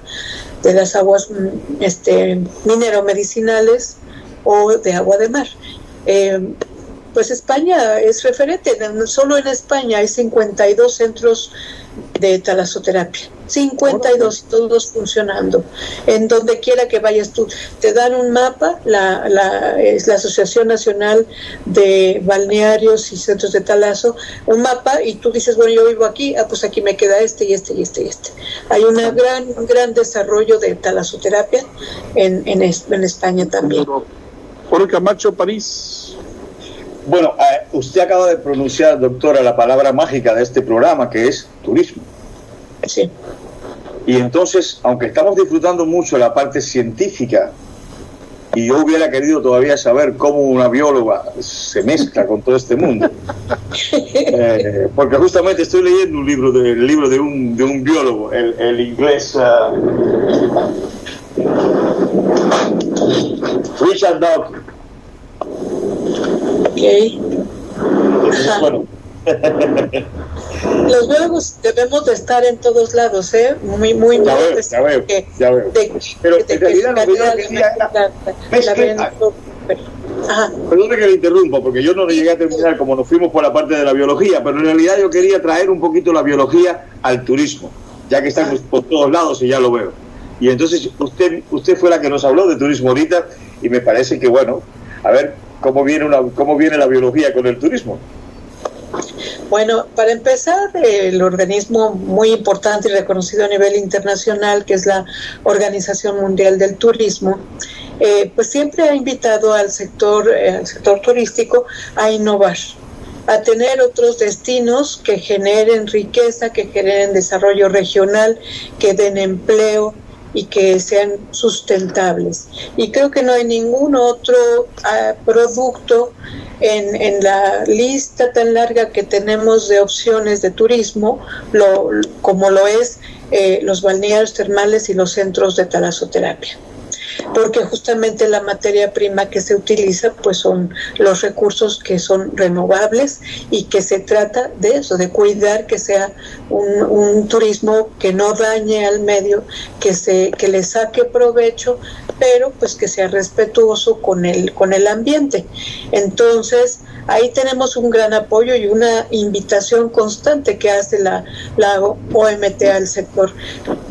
de las aguas mm, este, minero-medicinales o de agua de mar. Eh, pues España es referente, solo en España hay 52 centros de talasoterapia. 52, todos funcionando. En donde quiera que vayas tú, te dan un mapa, la, la, es la Asociación Nacional de Balnearios y Centros de Talazo, un mapa y tú dices, bueno, yo vivo aquí, ah, pues aquí me queda este y este y este y este. Hay una gran, un gran desarrollo de talasoterapia en, en, en España también. Jorge Camacho, París. Bueno, eh, usted acaba de pronunciar, doctora, la palabra mágica de este programa, que es turismo. Sí. Y entonces, aunque estamos disfrutando mucho la parte científica, y yo hubiera querido todavía saber cómo una bióloga se mezcla con todo este mundo, eh, porque justamente estoy leyendo un libro de, el libro de un, de un biólogo, el, el inglés uh, Richard Dawkins Ok. bueno. Los biólogos debemos de estar en todos lados, ¿eh? Muy, muy ya veo, ya veo, que, ya veo. De, Pero de, en realidad lo que yo quería era... Perdón que le interrumpa, porque yo no llegué a terminar como nos fuimos por la parte de la biología, pero en realidad yo quería traer un poquito la biología al turismo, ya que estamos por todos lados y ya lo veo. Y entonces usted, usted fue la que nos habló de turismo ahorita y me parece que, bueno, a ver, cómo viene, una, cómo viene la biología con el turismo. Bueno, para empezar, el organismo muy importante y reconocido a nivel internacional, que es la Organización Mundial del Turismo, eh, pues siempre ha invitado al sector, eh, al sector turístico a innovar, a tener otros destinos que generen riqueza, que generen desarrollo regional, que den empleo, y que sean sustentables. Y creo que no hay ningún otro uh, producto en, en, la lista tan larga que tenemos de opciones de turismo, lo, como lo es eh, los balnearios termales y los centros de talasoterapia porque justamente la materia prima que se utiliza pues son los recursos que son renovables y que se trata de eso, de cuidar que sea un, un turismo que no dañe al medio, que se que le saque provecho, pero pues que sea respetuoso con el con el ambiente. Entonces, ahí tenemos un gran apoyo y una invitación constante que hace la, la OMT al sector.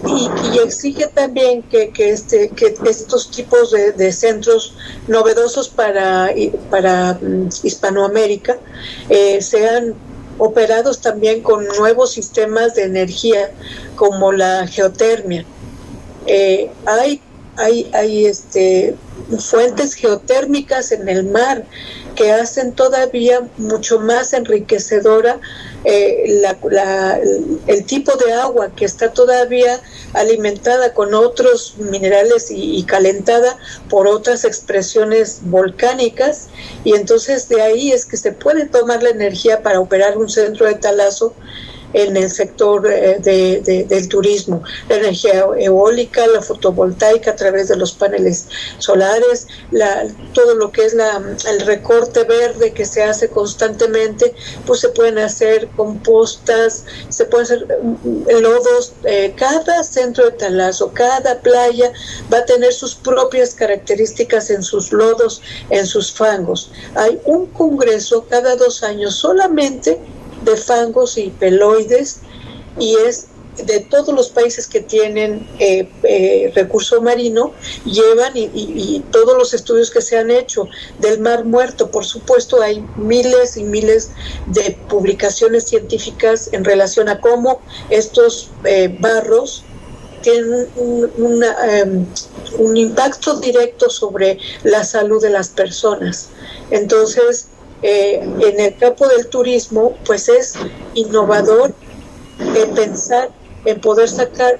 Y, exige también que, que, este, que estos tipos de, centros novedosos para, para Hispanoamérica eh, sean operados también con nuevos sistemas de energía como la geotermia. Eh, hay, hay, hay este, fuentes geotérmicas en el mar que hacen todavía mucho más enriquecedora eh, el tipo de agua que está todavía alimentada con otros minerales y, y, calentada por otras expresiones volcánicas. Y entonces de ahí es que se puede tomar la energía para operar un centro de talazo en el sector eh, de, del turismo, la energía eólica, la fotovoltaica a través de los paneles solares, la, todo lo que es la, el recorte verde que se hace constantemente, pues se pueden hacer compostas, se pueden hacer mm, lodos, eh, cada centro de talazo, cada playa va a tener sus propias características en sus lodos, en sus fangos. Hay un congreso cada dos años solamente de fangos y peloides y es de todos los países que tienen eh, eh, recurso marino llevan y, todos los estudios que se han hecho del mar muerto, por supuesto hay miles y miles de publicaciones científicas en relación a cómo estos eh, barros tienen un, em, un impacto directo sobre la salud de las personas. Entonces, eh, en el campo del turismo, pues es innovador en pensar en poder sacar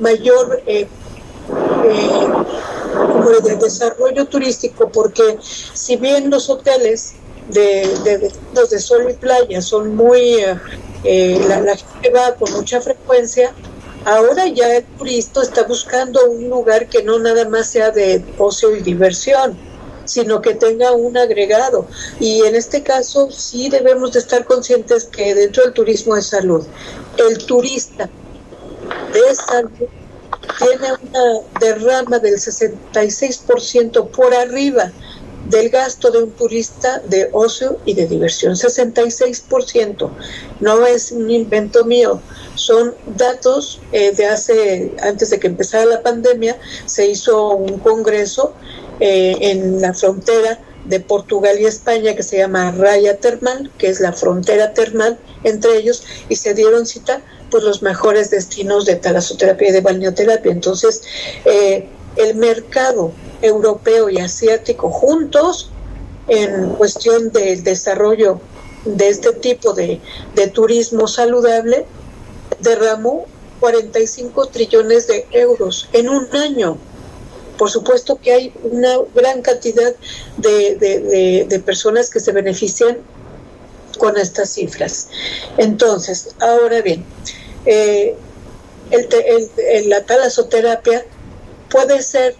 mayor eh, eh, de desarrollo turístico, porque si bien los hoteles de, de, de sol y playa son muy, la, la gente va con mucha frecuencia, ahora ya el turista está buscando un lugar que no nada más sea de ocio y diversión, sino que tenga un agregado. Y en este caso sí debemos de estar conscientes que dentro del turismo de salud, el turista de salud tiene una derrama del 66% por arriba del gasto de un turista de ocio y de diversión. 66%. No es un invento mío, son datos eh, de hace, antes de que empezara la pandemia, se hizo un congreso eh, en la frontera de Portugal y España que se llama Raya Termal, que es la frontera termal entre ellos, y se dieron cita pues los mejores destinos de talasoterapia y de balneoterapia. Entonces, eh, el mercado europeo y asiático juntos en cuestión del desarrollo de este tipo de, de turismo saludable derramó 45 trillones de euros en un año por supuesto que hay una gran cantidad de, personas que se benefician con estas cifras. Entonces, ahora bien, eh, el, la talasoterapia puede ser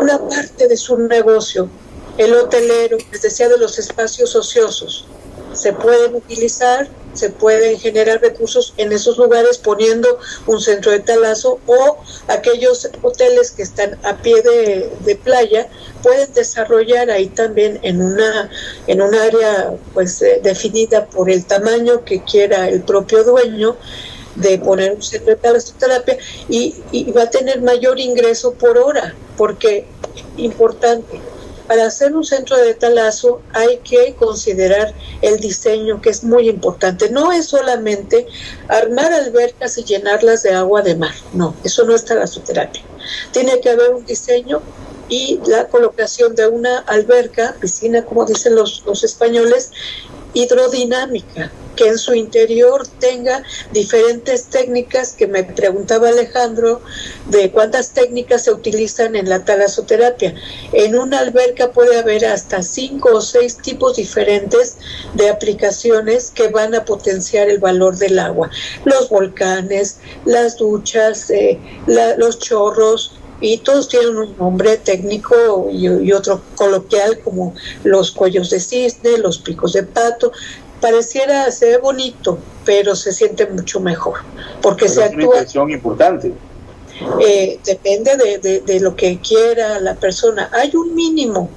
una parte de su negocio. El hotelero, les decía, de los espacios ociosos, se pueden utilizar se pueden generar recursos en esos lugares poniendo un centro de talazo o aquellos hoteles que están a pie de, playa pueden desarrollar ahí también en una en un área pues eh, definida por el tamaño que quiera el propio dueño de poner un centro de talasoterapia y, y va a tener mayor ingreso por hora porque importante para hacer un centro de talazo hay que considerar el diseño, que es muy importante. No es solamente armar albercas y llenarlas de agua de mar, no, eso no es talasoterapia. Tiene que haber un diseño y la colocación de una alberca, piscina, como dicen los, los españoles, hidrodinámica, que en su interior tenga diferentes técnicas, que me preguntaba Alejandro, de cuántas técnicas se utilizan en la talasoterapia. En una alberca puede haber hasta cinco o seis tipos diferentes de aplicaciones que van a potenciar el valor del agua. Los volcanes, las duchas, eh, los chorros, y todos tienen un nombre técnico y, y, otro coloquial como los cuellos de cisne, los picos de pato, pareciera ser bonito, pero se siente mucho mejor, porque se actúa... Es una importante. Eh, depende de, de, lo que quiera la persona. Hay un mínimo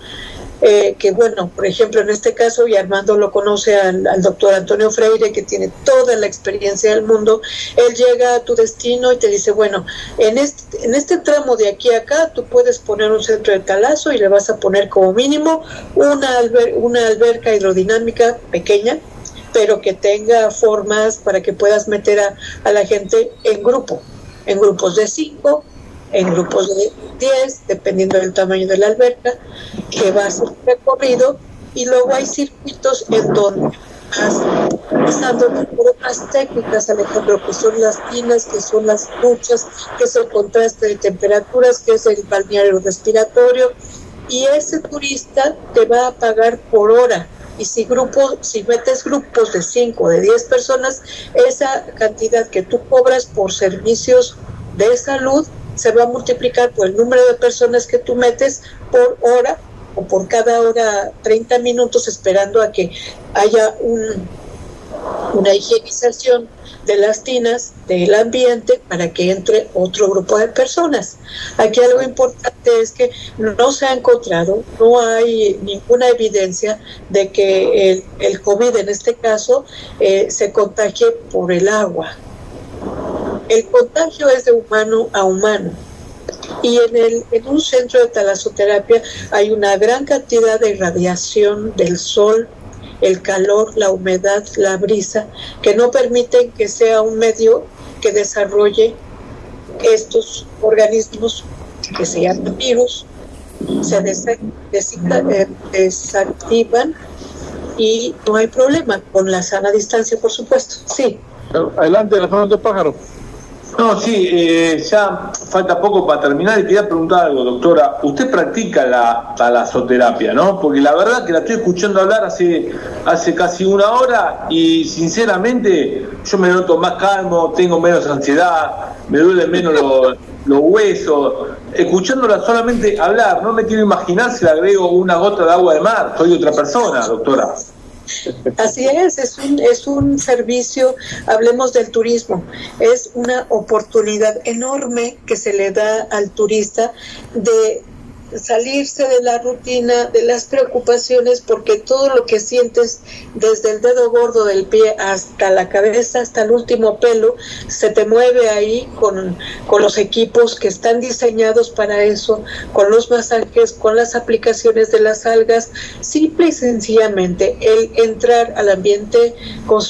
eh, que, bueno, por ejemplo, en este caso, y Armando lo conoce al, doctor Antonio Freire, que tiene toda la experiencia del mundo, él llega a tu destino y te dice, bueno, en este, en este tramo de aquí a acá, tú puedes poner un centro de talazo y le vas a poner como mínimo una, una alberca hidrodinámica pequeña, pero que tenga formas para que puedas meter a, la gente en grupo, en grupos de cinco en grupos de 10, dependiendo del tamaño de la alberca, que va a ser recorrido y luego hay circuitos en donde pasando por otras técnicas, Alejandro, que son las tinas, que son las duchas, que es el contraste de temperaturas, que es el balneario respiratorio, y ese turista te va a pagar por hora. Y si grupo, si metes grupos de 5 o de 10 personas, esa cantidad que tú cobras por servicios de salud se va a multiplicar por el número de personas que tú metes por hora o por cada hora 30 minutos esperando a que haya un, una higienización de las tinas del ambiente para que entre otro grupo de personas. Aquí algo importante es que no se ha encontrado, no hay ninguna evidencia de que el, el COVID en este caso eh, se contagie por el agua. El contagio es de humano a humano y en, el, en un centro de talasoterapia hay una gran cantidad de irradiación del sol, el calor, la humedad, la brisa, que no permiten que sea un medio que desarrolle estos organismos que se llaman virus, se eh, desactivan y no hay problema con la sana distancia, por supuesto. Sí. Adelante, Alejandro Pájaro. No, sí, eh, ya falta poco para terminar y quería preguntar algo, doctora. Usted practica la talasoterapia, ¿no? Porque la verdad que la estoy escuchando hablar hace, hace casi una hora y sinceramente yo me noto más calmo, tengo menos ansiedad, me duelen menos los, los huesos. Escuchándola solamente hablar, no me quiero imaginar si le agrego una gota de agua de mar, soy otra persona, doctora. Así es, es un, es un servicio, hablemos del turismo, es una oportunidad enorme que se le da al turista de salirse de la rutina, de las preocupaciones, porque todo lo que sientes desde el dedo gordo del pie hasta la cabeza, hasta el último pelo, se te mueve ahí con, con los equipos que están diseñados para eso, con los masajes, con las aplicaciones de las algas, simple y sencillamente el entrar al ambiente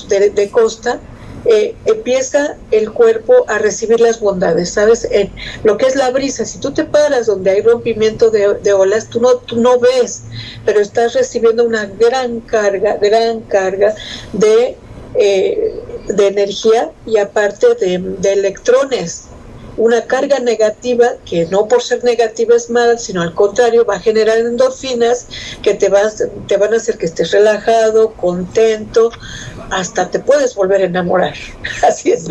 de costa eh, empieza el cuerpo a recibir las bondades, ¿sabes? En lo que es la brisa, si tú te paras donde hay rompimiento de, olas, tú no, tú no ves, pero estás recibiendo una gran carga, gran carga de, eh, de energía y aparte de, de electrones una carga negativa que no por ser negativa es mala, sino al contrario va a generar endorfinas que te, vas, te van a hacer que estés relajado, contento, hasta te puedes volver a enamorar. Así es.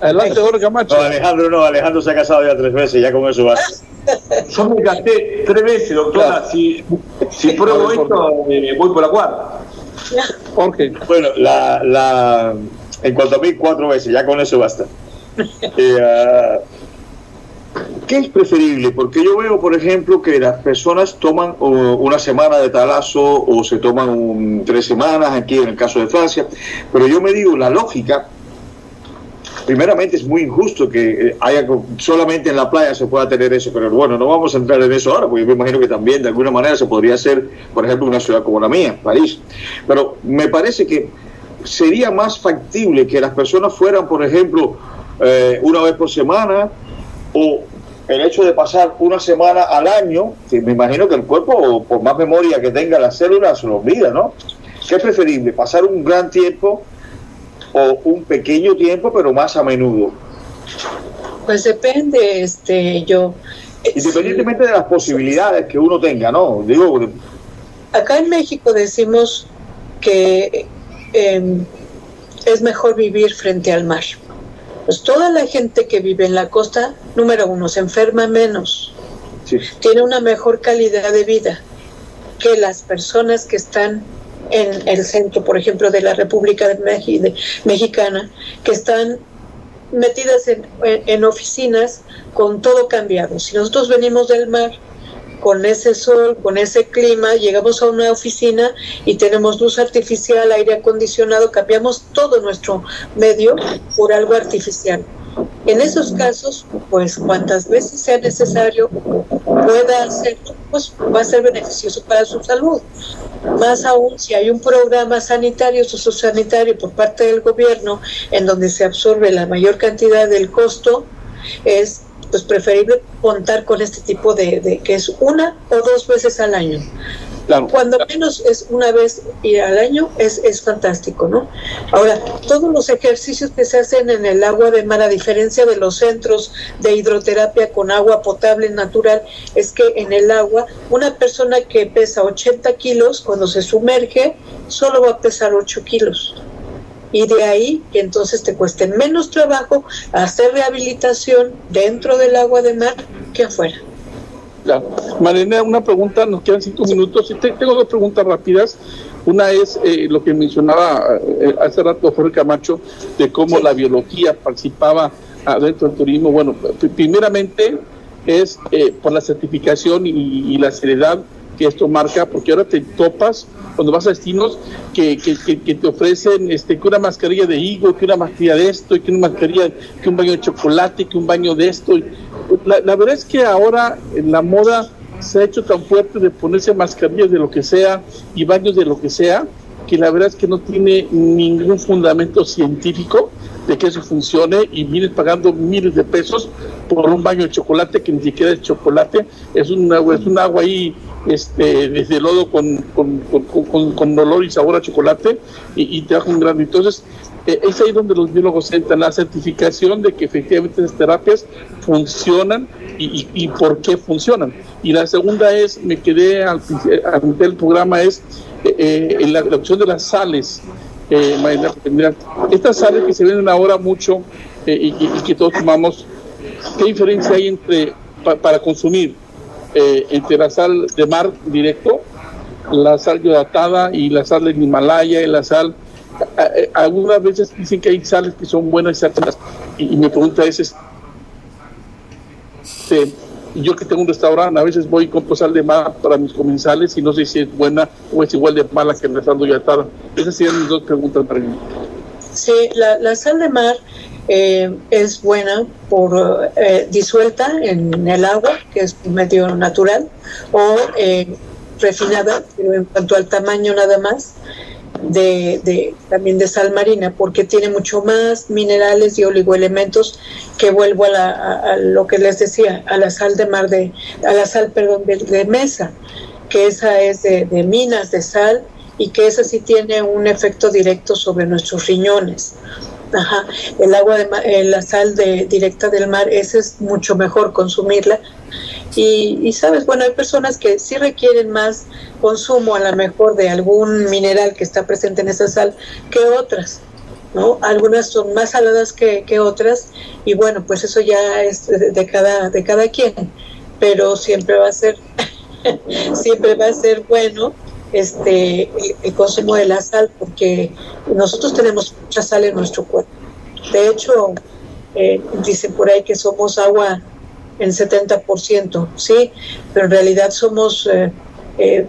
Adelante, Camacho. No, Alejandro no, Alejandro se ha casado ya tres veces, ya con eso va. Yo me casé tres veces, doctora. Si, si pruebo esto, eh, voy por la cuarta. Jorge. Bueno, la, la, en cuanto a mí, cuatro veces, ya con eso basta. Eh, ah, ¿Qué es preferible? Porque yo veo, por ejemplo, que las personas toman una semana de talazo o se toman tres semanas, aquí en el caso de Francia, pero yo me digo, la lógica, primeramente es muy injusto que eh, haya solamente en la playa se pueda tener eso, pero bueno, no vamos a entrar en eso ahora, porque yo me imagino que también de alguna manera se podría hacer, por ejemplo, una ciudad como la mía, París. Pero me parece que sería más factible que las personas fueran, por ejemplo, eh, una vez por semana o el hecho de pasar una semana al año, que me imagino que el cuerpo, por más memoria que tenga las células, se lo olvida, ¿no? ¿Qué es preferible? ¿Pasar un gran tiempo o un pequeño tiempo, pero más a menudo? Pues depende, este, yo. Independientemente de las posibilidades que uno tenga, ¿no? Digo. Acá en México decimos que em, es mejor vivir frente al mar. Pues toda la gente que vive en la costa, número uno, se enferma menos, tiene una mejor calidad de vida que las personas que están en el centro, por ejemplo, de la República de Mexicana, que están metidas en, en oficinas con todo cambiado. Si nosotros venimos del mar, con ese sol, con ese clima, llegamos a una oficina y tenemos luz artificial, aire acondicionado, cambiamos todo nuestro medio por algo artificial. En esos casos, pues cuantas veces sea necesario pueda hacerlo, pues va a ser beneficioso para su salud. Más aún si hay un programa sanitario, sociosanitario por parte del gobierno en donde se absorbe la mayor cantidad del costo, es pues preferible contar con este tipo de, de que es una o dos veces al año. Cuando menos es una vez ir al año, es, es fantástico, ¿no? Ahora, todos los ejercicios que se hacen en el agua de mar, a diferencia de los centros de hidroterapia con agua potable natural, es que en el agua, una persona que pesa 80 kilos, cuando se sumerge, solo va a pesar 8 kilos y de ahí que entonces te cueste menos trabajo hacer rehabilitación dentro del agua de mar que afuera. Claro. Marina, una pregunta, nos quedan cinco minutos. Tengo dos preguntas rápidas. Una es eh, lo que mencionaba eh, hace rato Jorge Camacho, de cómo la biología participaba adentro del turismo. Bueno, primeramente es eh, por la certificación y, la seriedad que esto marca, porque ahora te topas cuando vas a destinos que, que, te ofrecen este, que una mascarilla de higo, que una mascarilla de esto, que una mascarilla, que un baño de chocolate, que un baño de esto. La, la verdad es que ahora la moda se ha hecho tan fuerte de ponerse mascarillas de lo que sea y baños de lo que sea, que la verdad es que no tiene ningún fundamento científico de que eso funcione y vienes pagando miles de pesos por un baño de chocolate que ni siquiera es chocolate, es un agua, es un agua ahí este, desde lodo con, con, con, con, olor y sabor a chocolate y, te da un gran. Entonces, eh, es ahí donde los biólogos entran, la certificación de que efectivamente esas terapias funcionan y, y, por qué funcionan. Y la segunda es, me quedé al, al del programa, es eh, eh la, opción de las sales. Eh, estas sales que se venden ahora mucho eh, y, que todos tomamos, ¿qué diferencia hay entre para consumir entre la sal de mar directo, la sal hidratada y la sal del Himalaya y la sal algunas veces dicen que hay sales que son buenas y, y mi pregunta es, este, yo que tengo un restaurante, a veces voy y compro sal de mar para mis comensales y no sé si es buena o es igual de mala que la sal de hidratada. Esas serían mis dos preguntas para mí. Sí, la, sal de mar eh, es buena por eh, disuelta en el agua, que es medio natural, o eh, refinada, pero en cuanto al tamaño nada más de, también de sal marina, porque tiene mucho más minerales y oligoelementos que vuelvo a, lo que les decía, a la sal de mar de, a la sal, perdón, de, mesa, que esa es de, minas de sal y que esa sí tiene un efecto directo sobre nuestros riñones. Ajá. El agua de eh, la sal de, directa del mar, esa es mucho mejor consumirla y, sabes, bueno, hay personas que sí requieren más consumo a lo mejor de algún mineral que está presente en esa sal que otras, ¿no? Algunas son más saladas que, otras y bueno, pues eso ya es de, cada, de cada quien, pero siempre va a ser, siempre va a ser bueno este el, consumo de la sal porque nosotros tenemos mucha sal en nuestro cuerpo. De hecho, eh, dicen por ahí que somos agua el 70%, ¿sí? Pero en realidad somos eh, eh,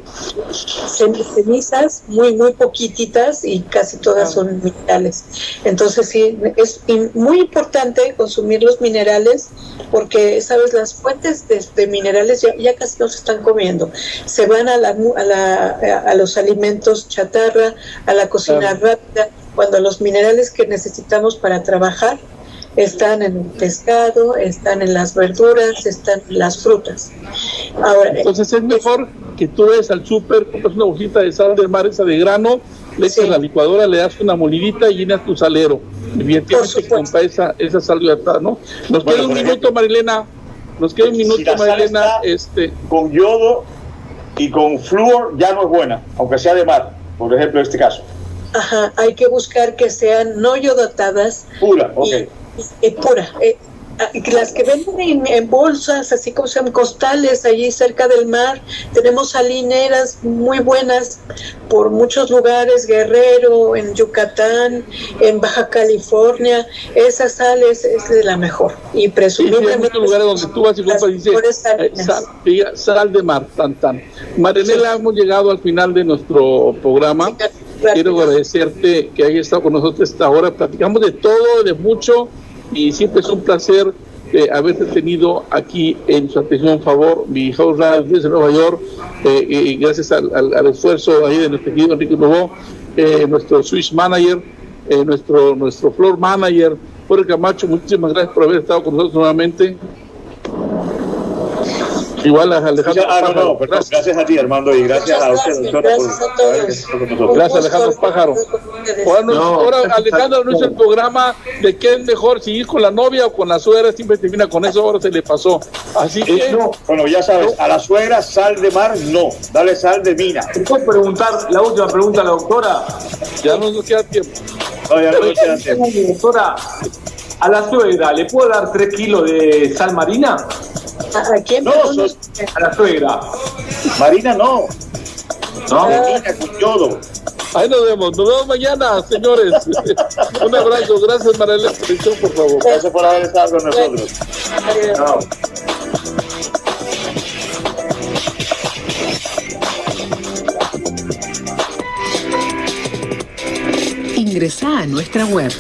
cenizas muy, muy poquititas y casi todas son minerales. Entonces sí, es muy importante consumir los minerales porque, sabes, las fuentes de, minerales ya, ya, casi no se están comiendo. Se van a, la, a, la, a los alimentos chatarra, a la cocina rápida, cuando los minerales que necesitamos para trabajar están en el pescado, están en las verduras, están en las frutas. Ahora, Entonces es mejor que tú vayas al súper, compras una bolsita de sal del mar, esa de grano, le echas la licuadora, le das una molidita y llenas tu salero. Y bien tienes que comprar esa, esa sal hidratada, ¿no? Nos queda un minuto, Marilena. Nos queda un minuto, Marilena. Este... Con yodo y con flúor ya no es buena, aunque sea de mar, por ejemplo, en este caso. Ajá, hay que buscar que sean no yodotadas. Pura, ok es pura. Eh, ah, las que venden en, bolsas, así como sean costales, allí cerca del mar, tenemos salineras muy buenas por muchos lugares, Guerrero, en Yucatán, en Baja California, esa sal es, de la mejor y presumiblemente... Sí, lugares donde tú vas y compras y dices, eh, sal, de mar, tan tan. Marinela, hemos llegado al final de nuestro programa. Quiero agradecerte que hayas estado con nosotros esta hora. Platicamos de todo, de mucho y siempre es un placer eh, haberte tenido aquí en su atención favor, mi house desde Nueva York, eh, y gracias al, esfuerzo ahí de nuestro querido Enrique Lobo, eh, nuestro Swiss Manager, nuestro nuestro Floor Manager, Jorge Camacho, muchísimas gracias por haber estado con nosotros nuevamente. Igual a Alejandro Ah, no, Pájaro. no, perdón, gracias a ti, Armando, y gracias a usted, Gracias, doctora, por gracias a haber todos. nosotros. Gracias, Alejandro Pájaro. Ahora, no- No, ahora gracias a- Alejandro no hizo el programa de qué es mejor, si ir con la novia o con la suegra, siempre termina con eso, ahora se le pasó. Así Eh, que, no, Bueno, ya sabes, a la suegra sal de mar, no, dale sal de mina. ¿te puedo preguntar la última pregunta a la doctora? ya no nos queda tiempo. No, ya no me queda tiempo. Doctora, a la suegra, ¿le puedo dar 3 kilos de sal marina? ¿A, quién? No, sos- A la suegra. Marina no, ¿No? de mina con yodo. Ahí nos vemos, nos vemos mañana, señores. Un abrazo, gracias María Televisión, por favor. Gracias por haber estado con nosotros. Adiós. No. Ingresa a nuestra web